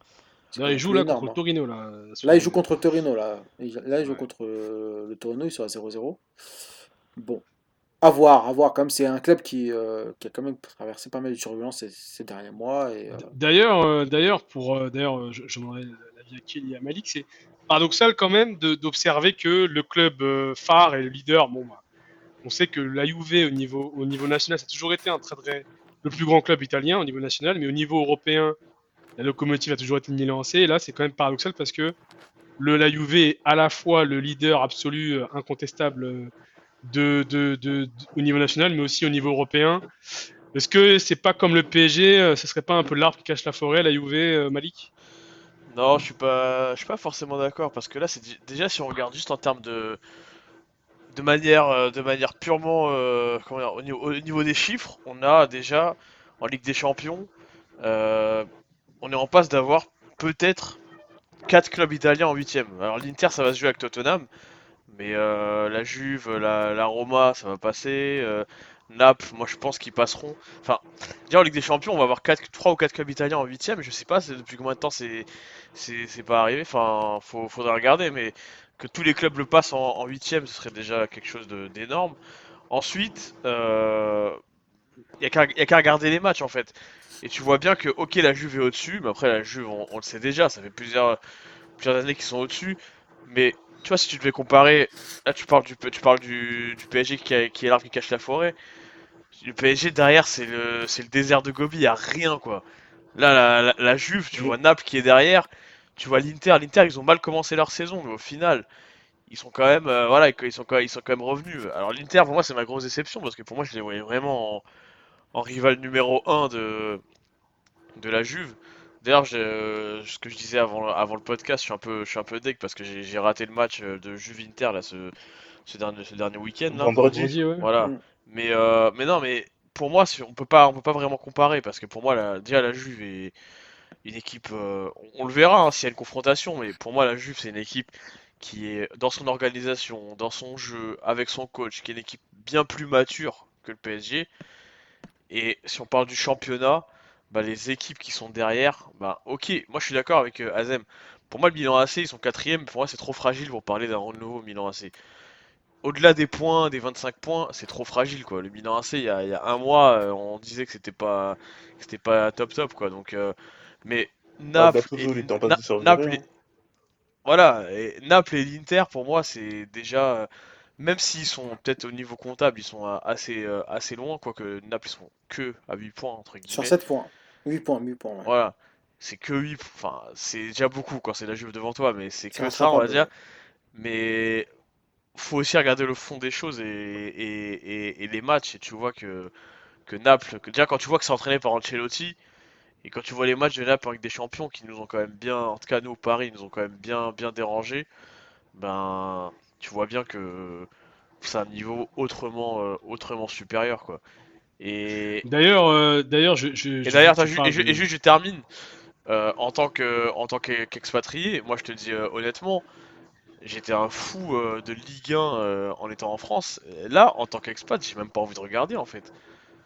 Là, il joue là contre hein. Torino. Là, là il joue contre le Torino. Là, là il joue contre le Torino, ils sont à 0-0. Bon, à voir, à voir. Comme c'est un club qui, euh, qui, a quand même traversé pas mal de turbulences ces, derniers mois. Et, D'ailleurs, d'ailleurs, pour d'ailleurs, je, je demanderai l'avis à Kelly et à Malik, c'est paradoxal quand même d'observer que le club phare et le leader, bon, bah, on sait que la Juve au niveau, au niveau national, ça a toujours été un très le plus grand club italien au niveau national, mais au niveau européen, la locomotive a toujours été Milan AC. Et là, c'est quand même paradoxal parce que le, la Juve est à la fois le leader absolu, euh, incontestable euh, de, de, de, au niveau national, mais aussi au niveau européen. Est-ce que c'est pas comme le PSG, euh, ce serait pas un peu l'arbre qui cache la forêt, la Juve, Malik? Non, je suis pas, je suis pas forcément d'accord parce que là, c'est déjà si on regarde juste en termes de de manière, de manière purement dire, au, niveau, au, niveau, des chiffres, on a déjà en Ligue des Champions euh, on est en passe d'avoir peut-être 4 clubs italiens en 8 Alors l'Inter ça va se jouer avec Tottenham, mais euh, la Juve, la, Roma ça va passer, euh, Naples, moi je pense qu'ils passeront. Enfin, déjà en Ligue des Champions on va avoir 4, 3 ou 4 clubs italiens en 8 mais je sais pas depuis combien de temps c'est c'est pas arrivé, enfin faut, faudrait regarder, mais que tous les clubs le passent en, 8 ce serait déjà quelque chose d'énorme. Ensuite, il euh, n'y a qu'à regarder les matchs en fait. Et tu vois bien que, ok, la Juve est au-dessus, mais après, la Juve, on, le sait déjà, ça fait plusieurs, plusieurs années qu'ils sont au-dessus. Mais tu vois, si tu devais comparer, là, tu parles du, tu parles du, du PSG qui, qui est l'arbre qui cache la forêt. Le PSG derrière, c'est le, le désert de Gobi, il a rien, quoi. Là, la, la, Juve, tu vois Naples qui est derrière, tu vois l'Inter. L'Inter, ils ont mal commencé leur saison, mais au final, ils sont quand même, euh, voilà, ils sont, ils sont quand même revenus. Alors l'Inter, pour moi, c'est ma grosse déception parce que pour moi, je les voyais vraiment en, en rival numéro 1 de, de la Juve. D'ailleurs, ce que je disais avant, avant le podcast, je suis un peu, je suis un peu deck parce que j'ai raté le match euh, de Juve Inter là, ce, ce dernier, ce dernier week-end. Vendredi. Voilà. Mm. Mais, euh, mais non, mais pour moi, on peut pas, on peut pas vraiment comparer parce que pour moi, la, déjà la Juve est une équipe. Euh, on, le verra hein, s'il y a une confrontation, mais pour moi, la Juve c'est une équipe qui est dans son organisation, dans son jeu, avec son coach, qui est une équipe bien plus mature que le PSG. Et si on parle du championnat, bah, les équipes qui sont derrière, bah ok, moi je suis d'accord avec euh, Azem. Pour moi, le Milan AC, ils sont quatrième. Pour moi, c'est trop fragile pour parler d'un renouveau Milan AC. Au-delà des points, des 25 points, c'est trop fragile quoi. Le Milan AC, il y a, un mois, euh, on disait que c'était pas, pas top top quoi. Donc, mais Naples, et, voilà, et Naples et l'Inter, pour moi, c'est déjà même s'ils sont peut-être au niveau comptable, ils sont assez, assez loin, quoique Naples ils sont que à 8 points entre guillemets. Sur 7 points. 8 points, 8 points. Voilà. C'est que 8 Enfin, c'est déjà beaucoup quand c'est la Juve devant toi, mais c'est que ça, on va dire. Mais faut aussi regarder le fond des choses et, et, et, les matchs. Et tu vois que, que Naples, que déjà quand tu vois que c'est entraîné par Ancelotti, et quand tu vois les matchs de Naples avec des champions qui nous ont quand même bien, en tout cas nous au Paris, nous ont quand même bien, bien dérangé, ben tu vois bien que c'est un niveau autrement, euh, autrement supérieur quoi. Et d'ailleurs, euh, d'ailleurs, je, je, et d'ailleurs, et, juste, je termine euh, en tant que, en tant qu'expatrié. moi, je te dis euh, honnêtement, j'étais un fou de Ligue 1 en étant en France. Là, en tant qu'expat, j'ai même pas envie de regarder en fait.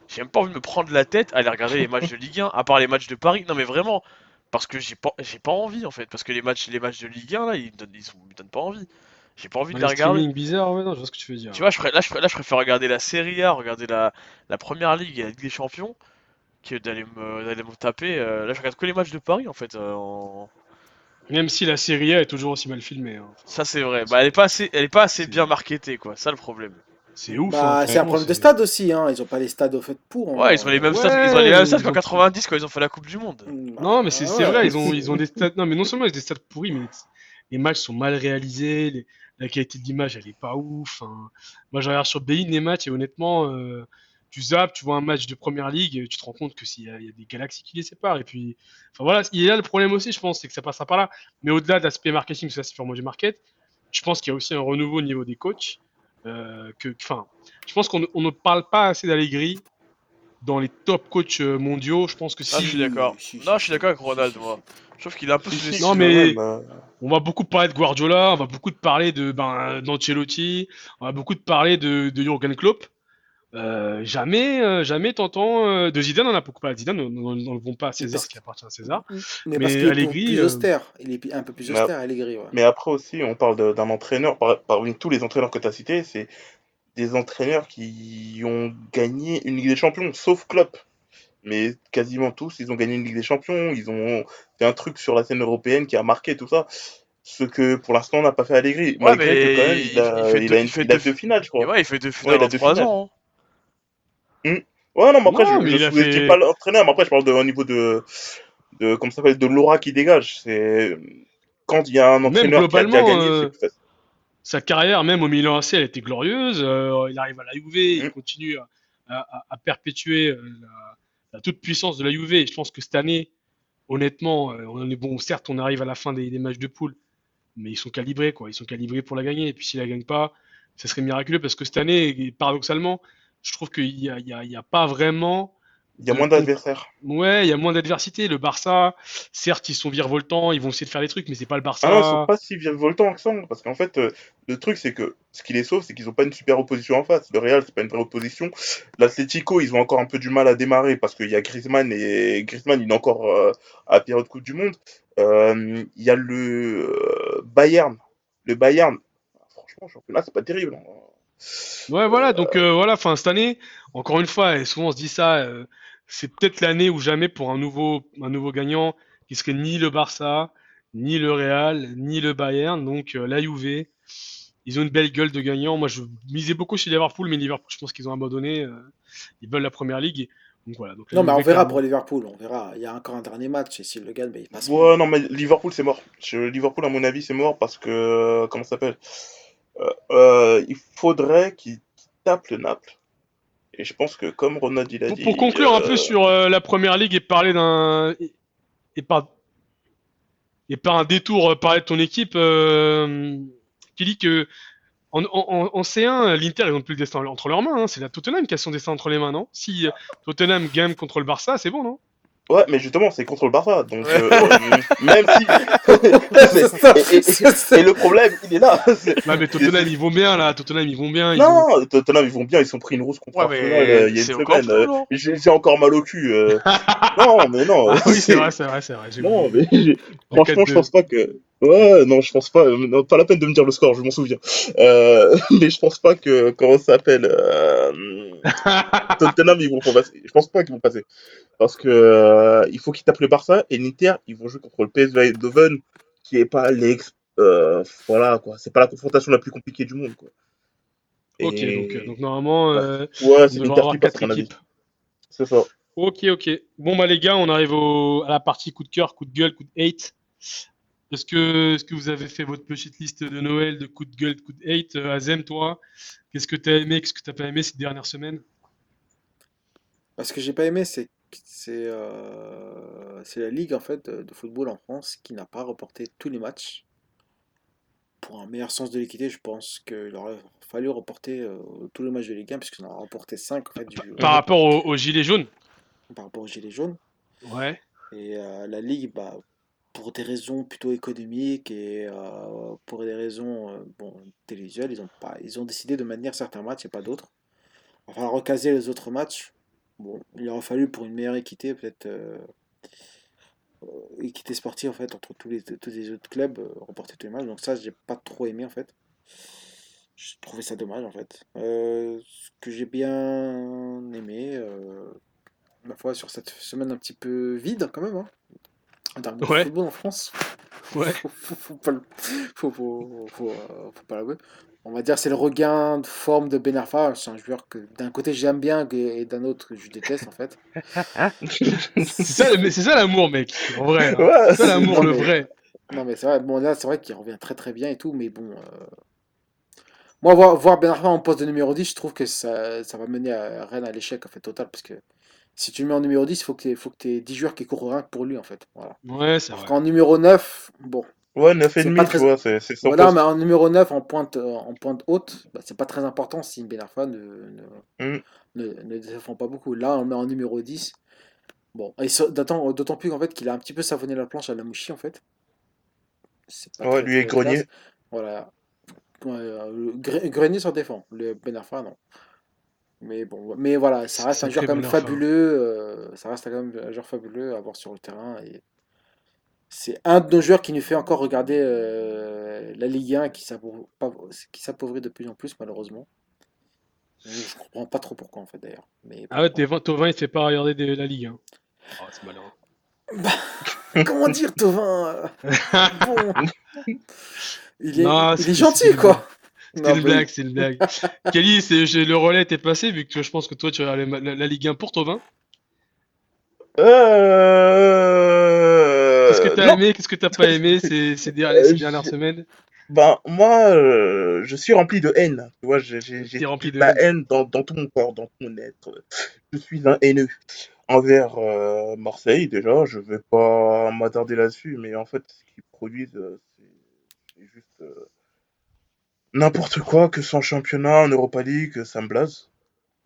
J'ai même pas envie de me prendre la tête à aller regarder les matchs de Ligue 1, à part les matchs de Paris. Non, mais vraiment, parce que j'ai pas, j'ai pas envie en fait, parce que les matchs, les matchs de Ligue 1 là, ils me ils me donnent pas envie. J'ai pas envie de la regarder. bizarre, ouais, non, je vois ce que tu veux dire. Tu vois, je là, je, là, je préfère regarder la Serie A, regarder la, la Première Ligue et la Ligue des Champions, logique d'aller me, d'aller me taper. euh, là, je regarde que les matchs de Paris en fait. euh, en- Même si la série A est toujours aussi mal filmée. hein. Ça, c'est vrai. Bah, elle est pas assez, elle est pas assez bien marketée, quoi. Ça, le problème. C'est ouf. Bah, hein, c'est un problème de stade aussi, hein. Ils ont pas les stades au fait pour. hein. Ouais, ils ont les mêmes Ouais, stats, ils ont les mêmes stats ils qu'en ont- 90 quand ils ont fait la Coupe du Monde. Bah, Non, mais c'est c'est ouais. vrai, ils ont, ils ont des stats. Non, mais non seulement ils ont des stats pourris, mais les matchs sont mal réalisés, les- la qualité de l'image elle est pas ouf. hein. Moi, je regarde sur Bein les matchs et honnêtement, euh, tu zappes, tu vois un match de première ligue, tu te rends compte que s'il y, y a des galaxies qui les séparent. Et puis, enfin voilà, il y a le problème aussi, je pense, c'est que ça passera par là. Mais au-delà de l'aspect marketing, ça c'est purement du market, je pense qu'il y a aussi un renouveau au niveau des coachs. Euh, que, enfin, je pense qu'on ne- on ne parle pas assez d'Allegri dans les top coachs euh, mondiaux. Je pense que si. Ah, je suis d'accord. Non, je suis d'accord avec Ronald, si, moi. Je trouve qu'il est un peu sous-estimé. Non, mais- même, euh, On va beaucoup parler de Guardiola, on va beaucoup de parler de ben, d'Ancelotti, on va beaucoup de parler de, de Jurgen Klopp. Euh, jamais, euh, jamais t'entends euh, de Zidane. On a beaucoup parlé de Zidane. Ne n'enlevons pas à César ce qui appartient à César. Mais, Mais parce Allegri, plus euh, austère. Il est un peu plus Mais- austère, Allegri. Ouais. Mais après aussi, on parle d'un entraîneur, par- parmi tous les entraîneurs que tu as cités, c'est des entraîneurs qui ont gagné une Ligue des Champions, sauf Klopp. Mais quasiment tous, ils ont gagné une Ligue des Champions, ils ont fait un truc sur la scène européenne qui a marqué tout ça. Ce que pour l'instant n'a pas fait Allegri. Ouais, Malgré mais que quand même, il- il a, il fait il deux- a une, il fait il a deux- deux finales, je crois. ouais, il fait deux finales il a en deux 3 finales. ans. Hein. Ouais, non, mais après, Non, je, a sous-estime fait- pas l'entraîneur, mais après, je parle de, au niveau de, de, comment ça s'appelle, de l'aura qui dégage. C'est, quand il y a un Même entraîneur qui a déjà globalement, gagné, euh, c'est. Sa carrière, même au Milan AC, elle était glorieuse. Euh, il arrive à la Juve, il Mm. continue à, à- à perpétuer euh, la, la toute puissance de la Juve. Et je pense que cette année, honnêtement, euh, on est bon. Certes, on arrive à la fin des, des matchs de poule, mais ils sont calibrés, quoi. Ils sont calibrés pour la gagner. Et puis s'ils la gagnent pas, ça serait miraculeux parce que cette année, paradoxalement, je trouve qu'il y a, y a- il y a pas vraiment. Il y a moins d'adversaires. Ouais, il y a moins d'adversité. Le Barça, certes, ils sont virevoltants, ils vont essayer de faire des trucs, mais c'est pas le Barça. Ah non, ils sont pas si virevoltants que ça, parce qu'en fait, euh, le truc, c'est que ce qui les sauve, c'est qu'ils ont pas une super opposition en face. Le Real, c'est pas une vraie opposition. L'Atlético, ils ont encore un peu du mal à démarrer parce qu'il y a Griezmann et Griezmann, il est encore euh, à la période Coupe du Monde. Euh, Il y a le euh, Bayern. Le Bayern, franchement, le championnat, c'est pas terrible. hein. Ouais, voilà, donc euh, voilà, enfin cette année, encore une fois, et souvent on se dit ça, euh, c'est peut-être l'année ou jamais pour un nouveau, un nouveau gagnant qui serait ni le Barça, ni le Real, ni le Bayern, donc euh, la Juve. Ils ont une belle gueule de gagnant. Moi, je misais beaucoup chez Liverpool, mais Liverpool, je pense qu'ils ont abandonné. euh, ils veulent la première ligue. Donc voilà. Donc, Non, mais on verra pour Liverpool. On verra. Il y a encore un dernier match. Et s'il le gagne, ben, il passe. Ouais, non, mais Liverpool, c'est mort. Liverpool, à mon avis, c'est mort parce que, euh, comment ça s'appelle? Euh, euh, Il faudrait qu'il tape le Naples. Et je pense que, comme Ronald il a Pour, dit. pour conclure un peu sur euh, la première ligue et parler d'un et, par et par un détour parler de ton équipe, qui dit que en, en, en C1, l'Inter ils ont plus le destin entre leurs mains. hein. C'est la Tottenham qui a son destin entre les mains, non? Si Tottenham gagne contre le Barça, c'est bon, non? Ouais, mais justement, c'est contre le Barça. Donc, euh, même si. C'est ça, et, le problème, il est là. Ouais, mais Tottenham ils vont bien là. Tottenham ils vont bien. Ils Non, Tottenham, ils vont bien. Ils ont pris une rousse contre Ouais, mais Arsenal euh, il y a une semaine. euh, non J'ai encore mal au cul. euh. non, mais non. Ah oui, c'est vrai, c'est vrai, c'est vrai. Non, mais franchement, je 4-2. pense pas que. Ouais, non, je pense pas. non, pas la peine de me dire le score, je m'en souviens. Euh, mais je pense pas que. Comment ça s'appelle euh, Tottenham, ils vont pas passer. Je pense pas qu'ils vont passer. Parce que euh, il faut qu'ils tapent le Barça et l'Inter, ils vont jouer contre le PSV Eindhoven, qui est pas l'ex. voilà, quoi. C'est pas la confrontation la plus compliquée du monde, quoi. Ok, Et- donc, euh, donc normalement, Ouais, c'est l'Inter qui passe, équipes. C'est ça. Ok, ok. Bon, bah, les gars, on arrive au, à la partie coup de cœur, coup de gueule, coup de hate. Est-ce que, que vous avez fait votre petite liste de Noël de coup de gueule, coup de hate? Euh, Azem, toi, qu'est-ce que t'as aimé, qu'est-ce que t'as pas aimé ces dernières semaines? Bah, Ce que j'ai pas aimé, c'est euh, la ligue en fait de, de football en France qui n'a pas reporté tous les matchs. Pour un meilleur sens de l'équité, je pense qu'il aurait fallu reporter euh, tous les matchs de Ligue 1 puisqu'on en a reporté 5 en fait, du, Par rapport au, au gilet jaune? par rapport aux Gilets jaunes. Ouais. Et euh, la ligue, bah, pour des raisons plutôt économiques et euh, pour des raisons euh, bon, télévisuelles, ils ont, pas, ils ont décidé de maintenir certains matchs et pas d'autres. Falloir recaser les autres matchs. Bon, il aurait fallu pour une meilleure équité, peut-être euh, équité sportive en fait, entre tous les, tous les autres clubs, reporter tous les matchs. Donc ça, j'ai pas trop aimé en fait. J'ai trouvé ça dommage en fait. Ce que j'ai bien aimé, bah, fois, sur cette semaine un petit peu vide quand même. Hein. En termes de Ouais. football en France. Ouais. faut, faut, faut pas le- faut, faut, faut, euh, faut pas l'avouer. On va dire c'est le regain de forme de Ben Arfa. C'est un joueur que d'un côté j'aime bien et d'un autre je déteste en fait. C'est ça, le- c'est ça l'amour, mec. En vrai. hein. Ouais, C'est ça l'amour, le mais- vrai. Non mais c'est vrai, bon là c'est vrai qu'il revient très très bien et tout, mais bon. euh, Moi voir, voir Ben Arfa en poste de numéro 10, je trouve que ça, ça va mener à Rennes à l'échec en fait total parce que si tu le mets en numéro 10, il faut que tu aies 10 joueurs qui courent rien que pour lui en fait. Voilà. Ouais, c'est vrai. qu'en numéro 9, bon. Ouais, 9 et C'est demi, pas tu très- vois, c'est Voilà, poste. mais en numéro 9, en pointe, euh, en pointe haute, bah, c'est pas très important si Ben Arfa ne, ne, Mm. ne, ne défend pas beaucoup. Là, on le met en numéro 10. Bon, d'autant d'autant plus qu'en fait qu'il a un petit peu savonné la planche à la mouchi en fait. C'est pas Ouais, très, lui et très Grenier. Voilà. Ouais, euh, Grenier s'en défend, le Ben Arfa non. Mais bon, mais voilà, ça reste un joueur quand même fabuleux. euh, ça reste quand même un joueur fabuleux à voir sur le terrain. Et c'est un de nos joueurs qui nous fait encore regarder euh, la Ligue 1 qui s'appauvrit pas- qui s'appauvrit de plus en plus, malheureusement. Je je comprends pas trop pourquoi, en fait, d'ailleurs. Mais Ah ouais, Tovin, Tovin, il te fait pas regarder de la Ligue. Hein. Oh, c'est malheureux. comment dire, Tovin euh, Bon. Il est, Non, il c'était- est gentil, quoi. C'était une blague, c'est une blague. Kelly, le relais était passé, vu que je pense que toi, tu as la, la- la Ligue 1 pour Tovin. Euh... Qu'est-ce que t'as aimé, qu'est-ce que t'as pas aimé ces, ces dernières, ces Euh, dernières semaines? Ben, moi, euh, je suis rempli de haine. Tu vois, j'ai de la haine. haine dans, dans tout mon corps, dans tout mon être. Je suis un haineux envers euh, Marseille, déjà. Je vais pas m'attarder là-dessus, mais en fait, ce qu'ils produisent, c'est c'est juste euh, n'importe quoi, que son championnat en Europa League, ça me blase.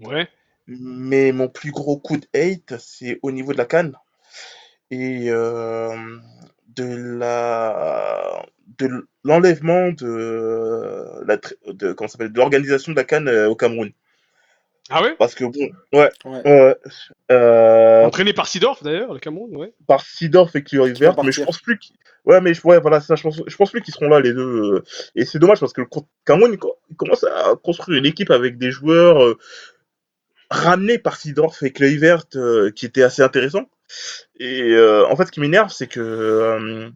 Ouais. Mais mon plus gros coup de hate, c'est au niveau de la canne et euh, de la de l'enlèvement de la tr- de comment ça s'appelle de l'organisation de la canne au Cameroun. Ah ouais? Parce que bon, ouais, Ouais. ouais, euh, Entraîné par Sidorf, d'ailleurs, le Cameroun, ouais. par Sidorf et va mais je pense plus qu'ils ouais, mais je- ouais, voilà, ça, je pense, je pense plus qu'ils seront là les deux. euh, Et c'est dommage parce que le Cameroun il co- il commence à construire une équipe avec des joueurs euh, ramenés par Sidorf et Kluivert euh, qui étaient assez intéressants. Et euh, en fait, ce qui m'énerve, c'est que euh,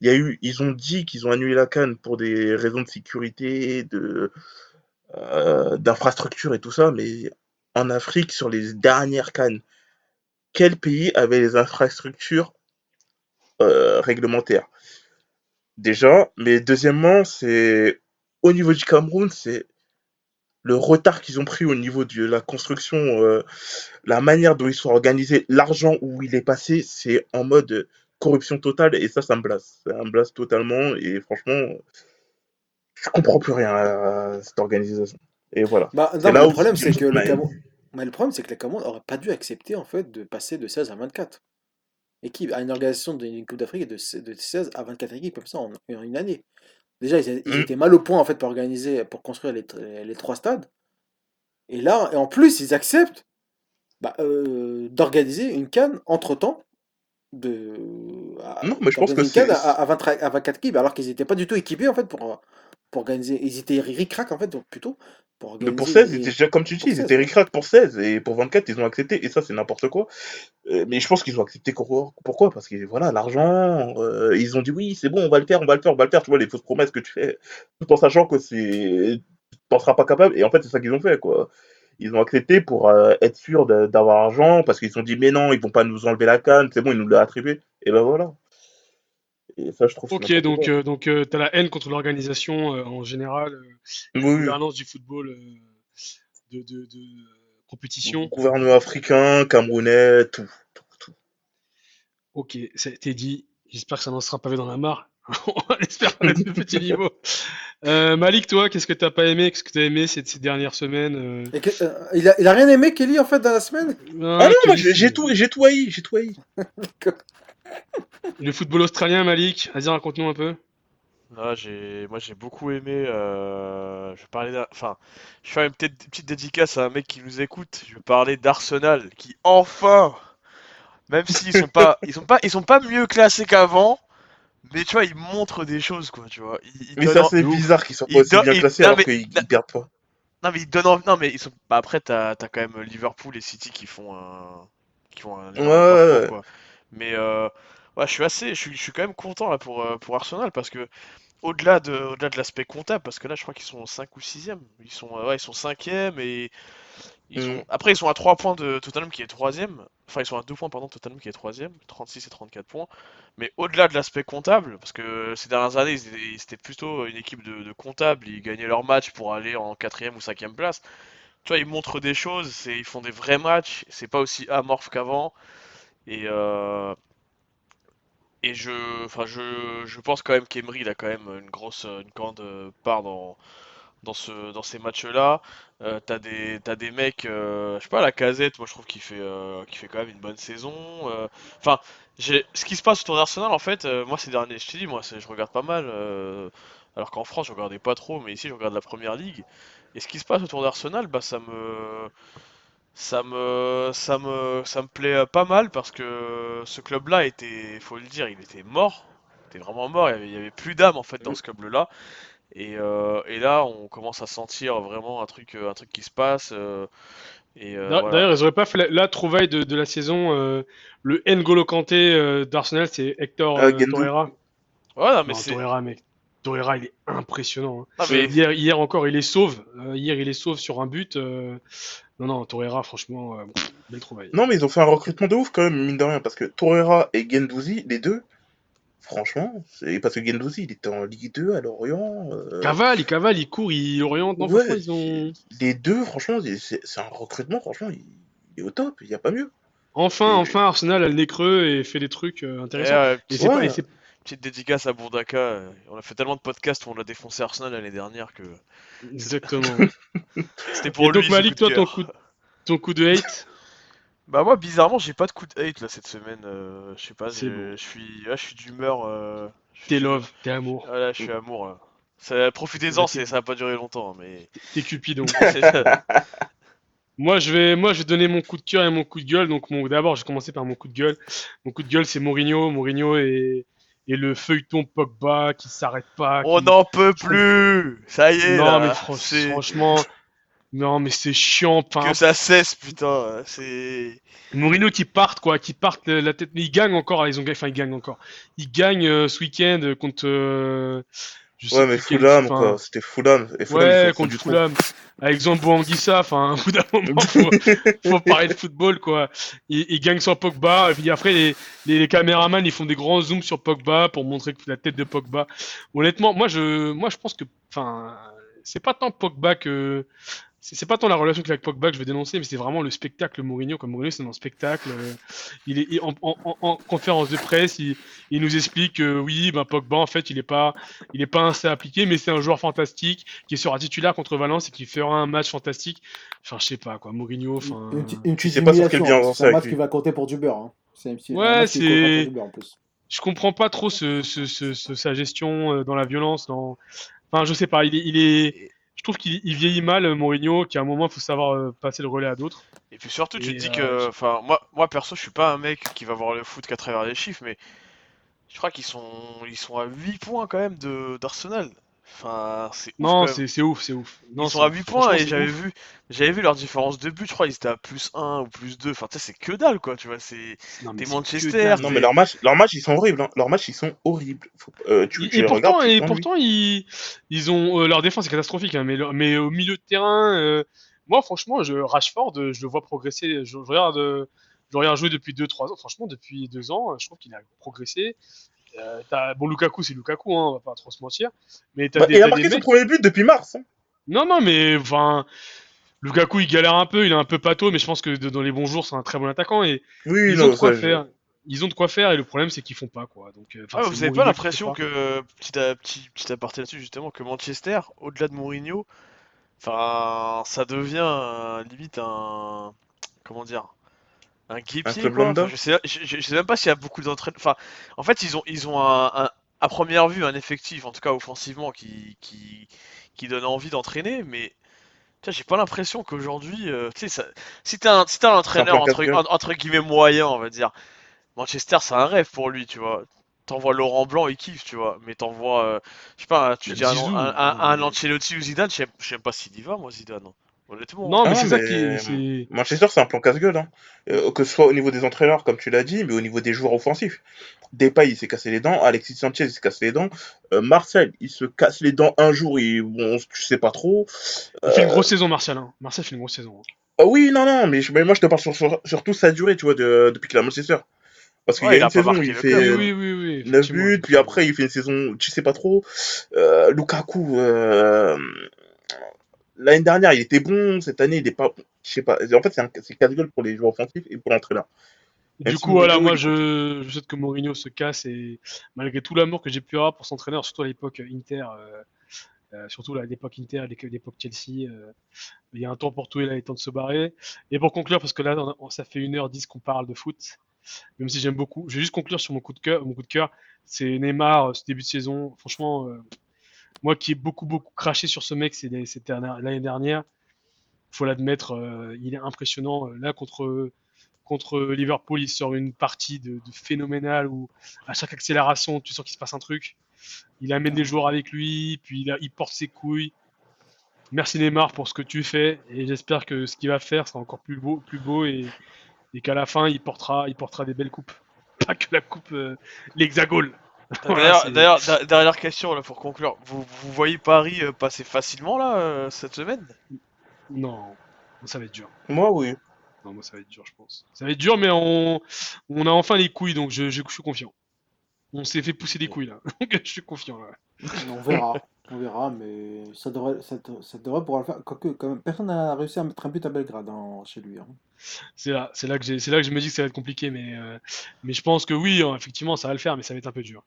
il y a eu, ils ont dit qu'ils ont annulé la canne pour des raisons de sécurité, de euh, d'infrastructure et tout ça, mais en Afrique, sur les dernières cannes, quel pays avait les infrastructures euh, réglementaires? Déjà, mais deuxièmement, c'est au niveau du Cameroun, c'est le retard qu'ils ont pris au niveau de la construction, euh, la manière dont ils sont organisés, l'argent où il est passé, c'est en mode corruption totale et ça, ça me blase. Ça me blase totalement et franchement, je comprends plus rien à cette organisation. Et voilà. Bah, non, là le problème, c'est que le Cameroun... mais le problème, c'est que le Cameroun aurait pas dû accepter, en fait, de passer de 16 à 24 équipes, à une organisation d'une Coupe d'Afrique de, se- de 16 à 24 équipes, comme ça, en, une année. Déjà, ils, ils Mm. étaient mal au point, en fait, pour organiser, pour construire les, les trois stades. Et là, et en plus, ils acceptent bah, euh, d'organiser une canne entre-temps. De... à- Non, mais je pense que une canne à, à 20 à 24 équipes, alors qu'ils n'étaient pas du tout équipés, en fait, pour, pour organiser. Ils étaient ric-rac, en fait, donc, plutôt, pour organiser. pour 16, une- ils étaient déjà, comme tu dis, ils 16, étaient ouais. ric pour 16 et pour 24, ils ont accepté et ça, c'est n'importe quoi. Euh, mais je pense qu'ils ont accepté quoi- pourquoi? Parce que voilà, l'argent, euh, ils ont dit oui, c'est bon, on va le faire, on va le faire, on va le faire, tu vois, les fausses promesses que tu fais, tout en sachant que c'est. Tu n'en seras pas capable et en fait, c'est ça qu'ils ont fait, quoi. Ils ont accepté pour euh, être sûrs d'avoir l'argent parce qu'ils se sont dit mais non, ils vont pas nous enlever la canne, c'est bon, ils nous l'ont attribué. Et ben voilà. Et ça, je trouve. Ok, donc, euh, donc euh, t'as la haine contre l'organisation euh, en général, euh, Oui, la oui. gouvernance du football euh, de, de, de compétition. Gouvernement africain, camerounais, tout. tout, tout. Ok, ça a été dit. J'espère que ça n'en sera pas vu dans la mare. On espère à ce petit niveau. Euh, Malik, toi, qu'est-ce que t'as pas aimé? Qu'est-ce que t'as aimé ces, ces dernières semaines euh? Et que- euh, il, a, il a rien aimé, Kelly, en fait, dans la semaine? Ah non, moi Kelly, j'ai tout, j'ai tout haï, j'ai tout haï. Le football australien, Malik, vas-y, raconte-nous un peu. J'ai, moi, j'ai beaucoup aimé. euh, Je vais parler d'un, enfin, je fais une petite, petite dédicace à un mec qui nous écoute. Je vais parler d'Arsenal, qui enfin, même s'ils sont pas, ils sont pas, ils sont pas mieux classés qu'avant, mais tu vois, ils montrent des choses, quoi, tu vois. Ils, ils Mais ça en- c'est ouf. bizarre qu'ils soient Il pas aussi bien classés non, alors mais- qu'ils non. qu'ils perdent pas. Non, mais ils donnent envie. Non, mais ils sont. Bah, après, t'as, t'as quand même Liverpool et City qui font un, qui ont un, Ouais, ouais, ouais. Mais euh, ouais, je suis assez, je suis, je suis quand même content là pour, euh, pour Arsenal parce que au-delà de, au-delà de l'aspect comptable, parce que là je crois qu'ils sont 5 ou 6ème, ils sont, euh, ouais, ils sont 5ème et ils ont... après ils sont à 3 points de Tottenham qui est 3ème, enfin ils sont à 2 points pardon Tottenham qui est 3ème, 36 et 34 points, mais au-delà de l'aspect comptable, parce que ces dernières années ils étaient- c'était plutôt une équipe de, de comptables, ils gagnaient leur match pour aller en 4ème ou 5ème place, tu vois ils montrent des choses, c'est, ils font des vrais matchs, c'est pas aussi amorphe qu'avant, et, euh, et je, enfin, je, je pense quand même qu'Emery, a quand même une grosse, une grande part dans, dans ce, dans ces matchs-là. Euh, t'as des, t'as des mecs, euh, je sais pas, la casette, moi je trouve qu'il fait, euh, qu'il fait quand même une bonne saison. Enfin, j'ai, ce qui se passe autour d'Arsenal, en fait, moi ces derniers, je te dis, moi je regarde pas mal. alors qu'en France, je regardais pas trop, mais ici je regarde la première ligue. Et ce qui se passe autour d'Arsenal, bah ça me, ça me, ça me, ça me plaît pas mal parce que ce club-là était, faut le dire, il était mort. Il était vraiment mort. Il y avait, il y avait plus d'âme en fait dans ce club-là. Et, euh, et là, on commence à sentir vraiment un truc, un truc qui se passe. euh, et euh, voilà. D'ailleurs, ils auraient pas fait la, la trouvaille de, de la saison. euh, le N'Golo Kanté euh, d'Arsenal, c'est Hector Ah, euh. Torreira. Ouais, non, mais Non, c'est. Torreira, mec. Torreira, il est impressionnant. hein. Mais- Hier, hier encore, il est sauve. Euh, hier, il est sauve sur un but. Non, non, Torreira, franchement, euh, belle trouvaille. Non, mais ils ont fait un recrutement de ouf quand même, mine de rien, parce que Torreira et Gendouzi, les deux, franchement, c'est parce que Gendouzi, il était en Ligue 2 à Lorient. euh, Cavale, il cavale, il court, il oriente. Non, ouais, franchement, ils ont. Les deux, franchement, c'est un recrutement, franchement, il, il est au top, il n'y a pas mieux. Enfin, Et- enfin, Arsenal a le nez creux et fait des trucs euh, Et, intéressants. euh, Et c'est Ouais. pas, petite dédicace à Bourdaka. euh, On a fait tellement de podcasts où on a défoncé Arsenal l'année dernière que exactement. c'était Et pour lui. donc, Malik, toi, ton coup, de- ton coup de hate, Bah moi bizarrement j'ai pas de coup de hate là cette semaine, euh, je sais pas, je, suis, là, je suis d'humeur, euh, t'es love, t'es amour, Voilà, je suis amour là. Ça- Profitez-en, ça va pas durer longtemps, mais. t'es Cupidon. C'est ça. Moi, je vais, moi, je vais donner mon coup de cœur et mon coup de gueule. Donc, mon, d'abord, je vais commencer par mon coup de gueule. Mon coup de gueule, c'est Mourinho. Mourinho et, et le feuilleton Pogba qui s'arrête pas. On n'en peut plus, ça y est Non, là. mais fran- franchement, non, mais c'est chiant. Que ça cesse putain, c'est. Mourinho qui parte, quoi, qui parte la la tête. Mais ils gagnent encore. Ils ont gagné. Enfin, ils gagnent encore. Ils gagnent euh, ce week-end euh, contre. euh, je Ouais, mais quel- Fulham, quoi, c'était Fulham. Et Fulham, ils Ouais, contre. Fulham. Avec Zambo Anguissa, enfin, au bout d'un moment, faut, faut parler de football, quoi. Il, il gagne sans Pogba, et puis après, les, les, les caméramans, ils font des grands zooms sur Pogba pour montrer que la tête de Pogba. Honnêtement, moi, je, moi, je pense que, enfin, c'est pas tant Pogba que, c'est c'est pas tant la relation avec Pogba que je veux dénoncer, mais c'est vraiment le spectacle Mourinho. Comme Mourinho, c'est un spectacle. euh, il est il- en, en, en, en conférence de presse, il, il nous explique que oui, ben Pogba, en fait, il est pas, il est pas assez appliqué, mais c'est un joueur fantastique qui sera titulaire contre Valence et qui fera un match fantastique. Enfin, je sais pas quoi, Mourinho. Enfin, Une, une petite sais pas sur quel bien hein. C'est un match lui. qui va compter pour du beurre. hein. C'est Ouais, c'est- je comprends pas trop ce, ce, ce, ce- sa gestion euh, dans la violence. Dans... Enfin, je sais pas. Il est, il est... Je trouve qu'il il vieillit mal, euh, Mourinho, qu'à un moment, il faut savoir euh, passer le relais à d'autres. Et puis surtout, tu te dis euh, que, enfin, moi, moi perso, je suis pas un mec qui va voir le foot qu'à travers les chiffres, mais je crois qu'ils sont, ils sont à 8 points quand même de d'Arsenal. Enfin, c'est Non, c'est c'est ouf, c'est ouf. Non, Ils sont c'est- à 8 points et j'avais vu, j'avais vu leur différence de but, je crois, ils étaient à plus 1 ou plus 2. Enfin, tu sais, c'est que dalle quoi, tu vois, c'est que Manchester. Non, mais leurs matchs, leurs matchs, ils sont horribles. Hein. Leurs matchs, ils sont horribles. Faut- euh, tu, Et, tu et les pourtant, regardes, et pourtant ils, ils ont euh, leur défense est catastrophique, hein, mais, leur- mais au milieu de terrain, euh, moi franchement, je, Rashford, je le vois progresser. Je, je regarde, euh, je regarde jouer depuis 2-3 ans. Franchement, depuis 2 ans, je trouve qu'il a progressé. Euh, bon, Lukaku, c'est Lukaku, hein, on va pas trop se mentir. Mais Bah, des, il a marqué des son premier but depuis mars. hein. Non, non, mais enfin, Lukaku, il galère un peu, il est un peu pâteau, mais je pense que de- dans les bons jours, c'est un très bon attaquant et Oui, ils non, ont de quoi ça, je- faire. Ils ont de quoi faire et le problème, c'est qu'ils font pas quoi. Donc, euh, Ah, vous avez Mourinho pas l'impression que, petit, à- petit, petit aparté là-dessus justement, que Manchester, au-delà de Mourinho, enfin, ça devient euh, limite un, comment dire, un guépier club quoi. Enfin, je sais, je, sais même pas s'il y a beaucoup d'entraîneurs. Enfin, en fait, ils ont, ils ont un, un- à première vue un effectif, en tout cas offensivement, qui, qui, qui donne envie d'entraîner, mais tu vois, j'ai pas l'impression qu'aujourd'hui, euh, tu sais, si t'es un, si t'es un entraîneur entre, guillemets moyen, on va dire, Manchester, c'est un rêve pour lui, tu vois. T'envoies Laurent Blanc, il kiffe, tu vois. Mais t'envoies, euh, je sais pas, tu dis un, un, un- un Ancelotti ou Zidane, je sais pas s'il y va, moi, Zidane. Hein. honnêtement. Non, mais Ah, c'est ça mais- qui est. c'est- Manchester, c'est un plan casse-gueule. Hein. Euh, que ce soit au niveau des entraîneurs, comme tu l'as dit, mais au niveau des joueurs offensifs. Depay, il s'est cassé les dents. Alexis Sanchez, il s'est cassé les dents. Euh, Marcel, il se casse les dents un jour et bon, tu sais pas trop. Il fait une Euh, grosse saison, Martial. Hein. Martial fait une grosse saison. hein. Ah oui, non, non, mais, je- mais moi je te parle sur, sur- surtout sa durée, tu vois, de- depuis qu'il a Manchester. Parce qu'il Ouais, y a une saison, marqué il fait club. Oui, euh, oui, oui. oui 9 effectivement, buts, puis après il fait une saison, tu sais pas trop. Euh, Lukaku, euh, l'année dernière il était bon, cette année il est pas, je sais pas. En fait, c'est casse-gueule pour les joueurs offensifs et pour l'entraîneur. Du coup, voilà, moi, je, je souhaite que Mourinho se casse et malgré tout l'amour que j'ai pu avoir pour son entraîneur, surtout à l'époque Inter, euh, euh, surtout à l'époque Inter, à l'époque Chelsea, euh, il y a un temps pour tout et là, il est temps de se barrer. Et pour conclure, parce que là, on ça fait 1h10 qu'on parle de foot, même si j'aime beaucoup, je vais juste conclure sur mon coup de cœur. Mon coup de cœur, c'est Neymar, ce début de saison. Franchement, moi qui ai beaucoup, beaucoup craché sur ce mec l'année dernière, faut l'admettre, euh, il est impressionnant. Là, contre contre Liverpool, il sort une partie de, de phénoménale où à chaque accélération, tu sens qu'il se passe un truc. Il amène des joueurs avec lui, puis il, porte ses couilles. Merci Neymar pour ce que tu fais et j'espère que ce qu'il va faire sera encore plus beau, plus beau et, et qu'à la fin il portera, il portera des belles coupes. Pas que la coupe, euh, l'hexagone. D'ailleurs, dernière question là pour conclure. Vous, vous voyez Paris euh, passer facilement là euh, cette semaine? Non, ça va être dur. Moi, oui. Non, moi ça va être dur, je pense. Ça va être dur, mais on, on a enfin les couilles, donc je, je, je suis confiant. On s'est fait pousser des couilles là. je suis confiant là. On verra. On verra, mais ça devrait, ça, devrait pouvoir le faire. Quoique, quand personne n'a réussi à mettre un but à Belgrade hein, chez lui. Hein. C'est là, c'est là que c'est là que je me dis que ça va être compliqué, mais euh, mais je pense que oui, hein, effectivement, ça va le faire, mais ça va être un peu dur.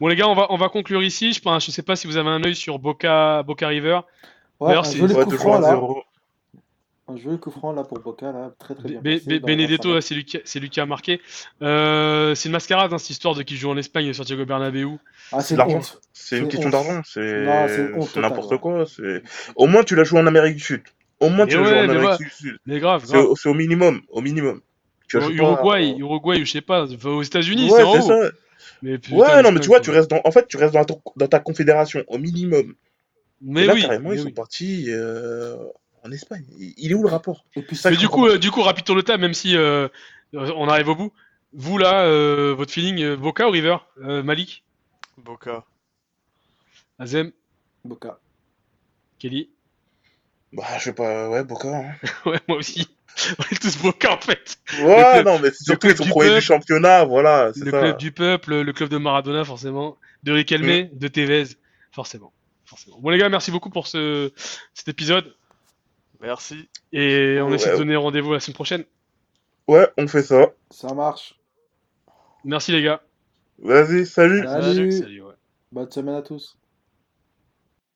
Bon les gars, on va on va conclure ici. Je ne je sais pas si vous avez un œil sur Boca Boca River. Ouais, D'ailleurs, c'est ouais, 0. Un joli coup franc là pour Boca là, très très bien. Be- passé Be- dans- Benedetto, c'est lui qui, c'est lui qui a marqué. Euh, c'est une mascarade, hein, cette histoire de qui joue en Espagne, Santiago Bernabéu. Ah, C'est c'est de l'argent. honte. C'est une C'est question honte. d'argent. C'est Non, c'est une honte c'est totale, n'importe ouais. quoi. C'est au moins tu l'as joué en Amérique du Sud. Au moins Mais tu l'as joué ouais, en Amérique ouais. du Sud. Mais grave, C'est grave. au, c'est au minimum, au minimum. Tu as joué pas- Uruguay, Uruguay, je sais pas, aux États-Unis, Ouais, c'est en c'est haut. ça. Mais putain, Ouais, non, mais tu vois, tu restes dans, en fait, tu restes dans ta, dans ta confédération au minimum. Mais là, oui, carrément, ils sont partis euh, en Espagne. Il est où le rapport? Et puis Ça, Mais du coup, euh, du coup, rapide tour de table, même si euh, euh, on arrive au bout. Vous là, euh, votre feeling, Boca ou River Euh, Malik, Boca. Azem, Boca. Kelly? Bah, je sais pas, ouais, Boca. Hein. Ouais, moi aussi. On est tous Boca en fait. Ouais, club- non, mais c'est surtout ils sont du premiers du peuple. championnat, voilà, c'est Le ça. club du peuple, le club de Maradona forcément, de Riquelme, de Tevez, forcément. forcément. Bon les gars, merci beaucoup pour ce cet épisode Merci. et on Ouais, essaie de donner rendez-vous la semaine prochaine. Ouais, on fait ça. Ça marche. Merci les gars. Vas-y, salut. Salut. Salut, ouais. Bonne semaine à tous.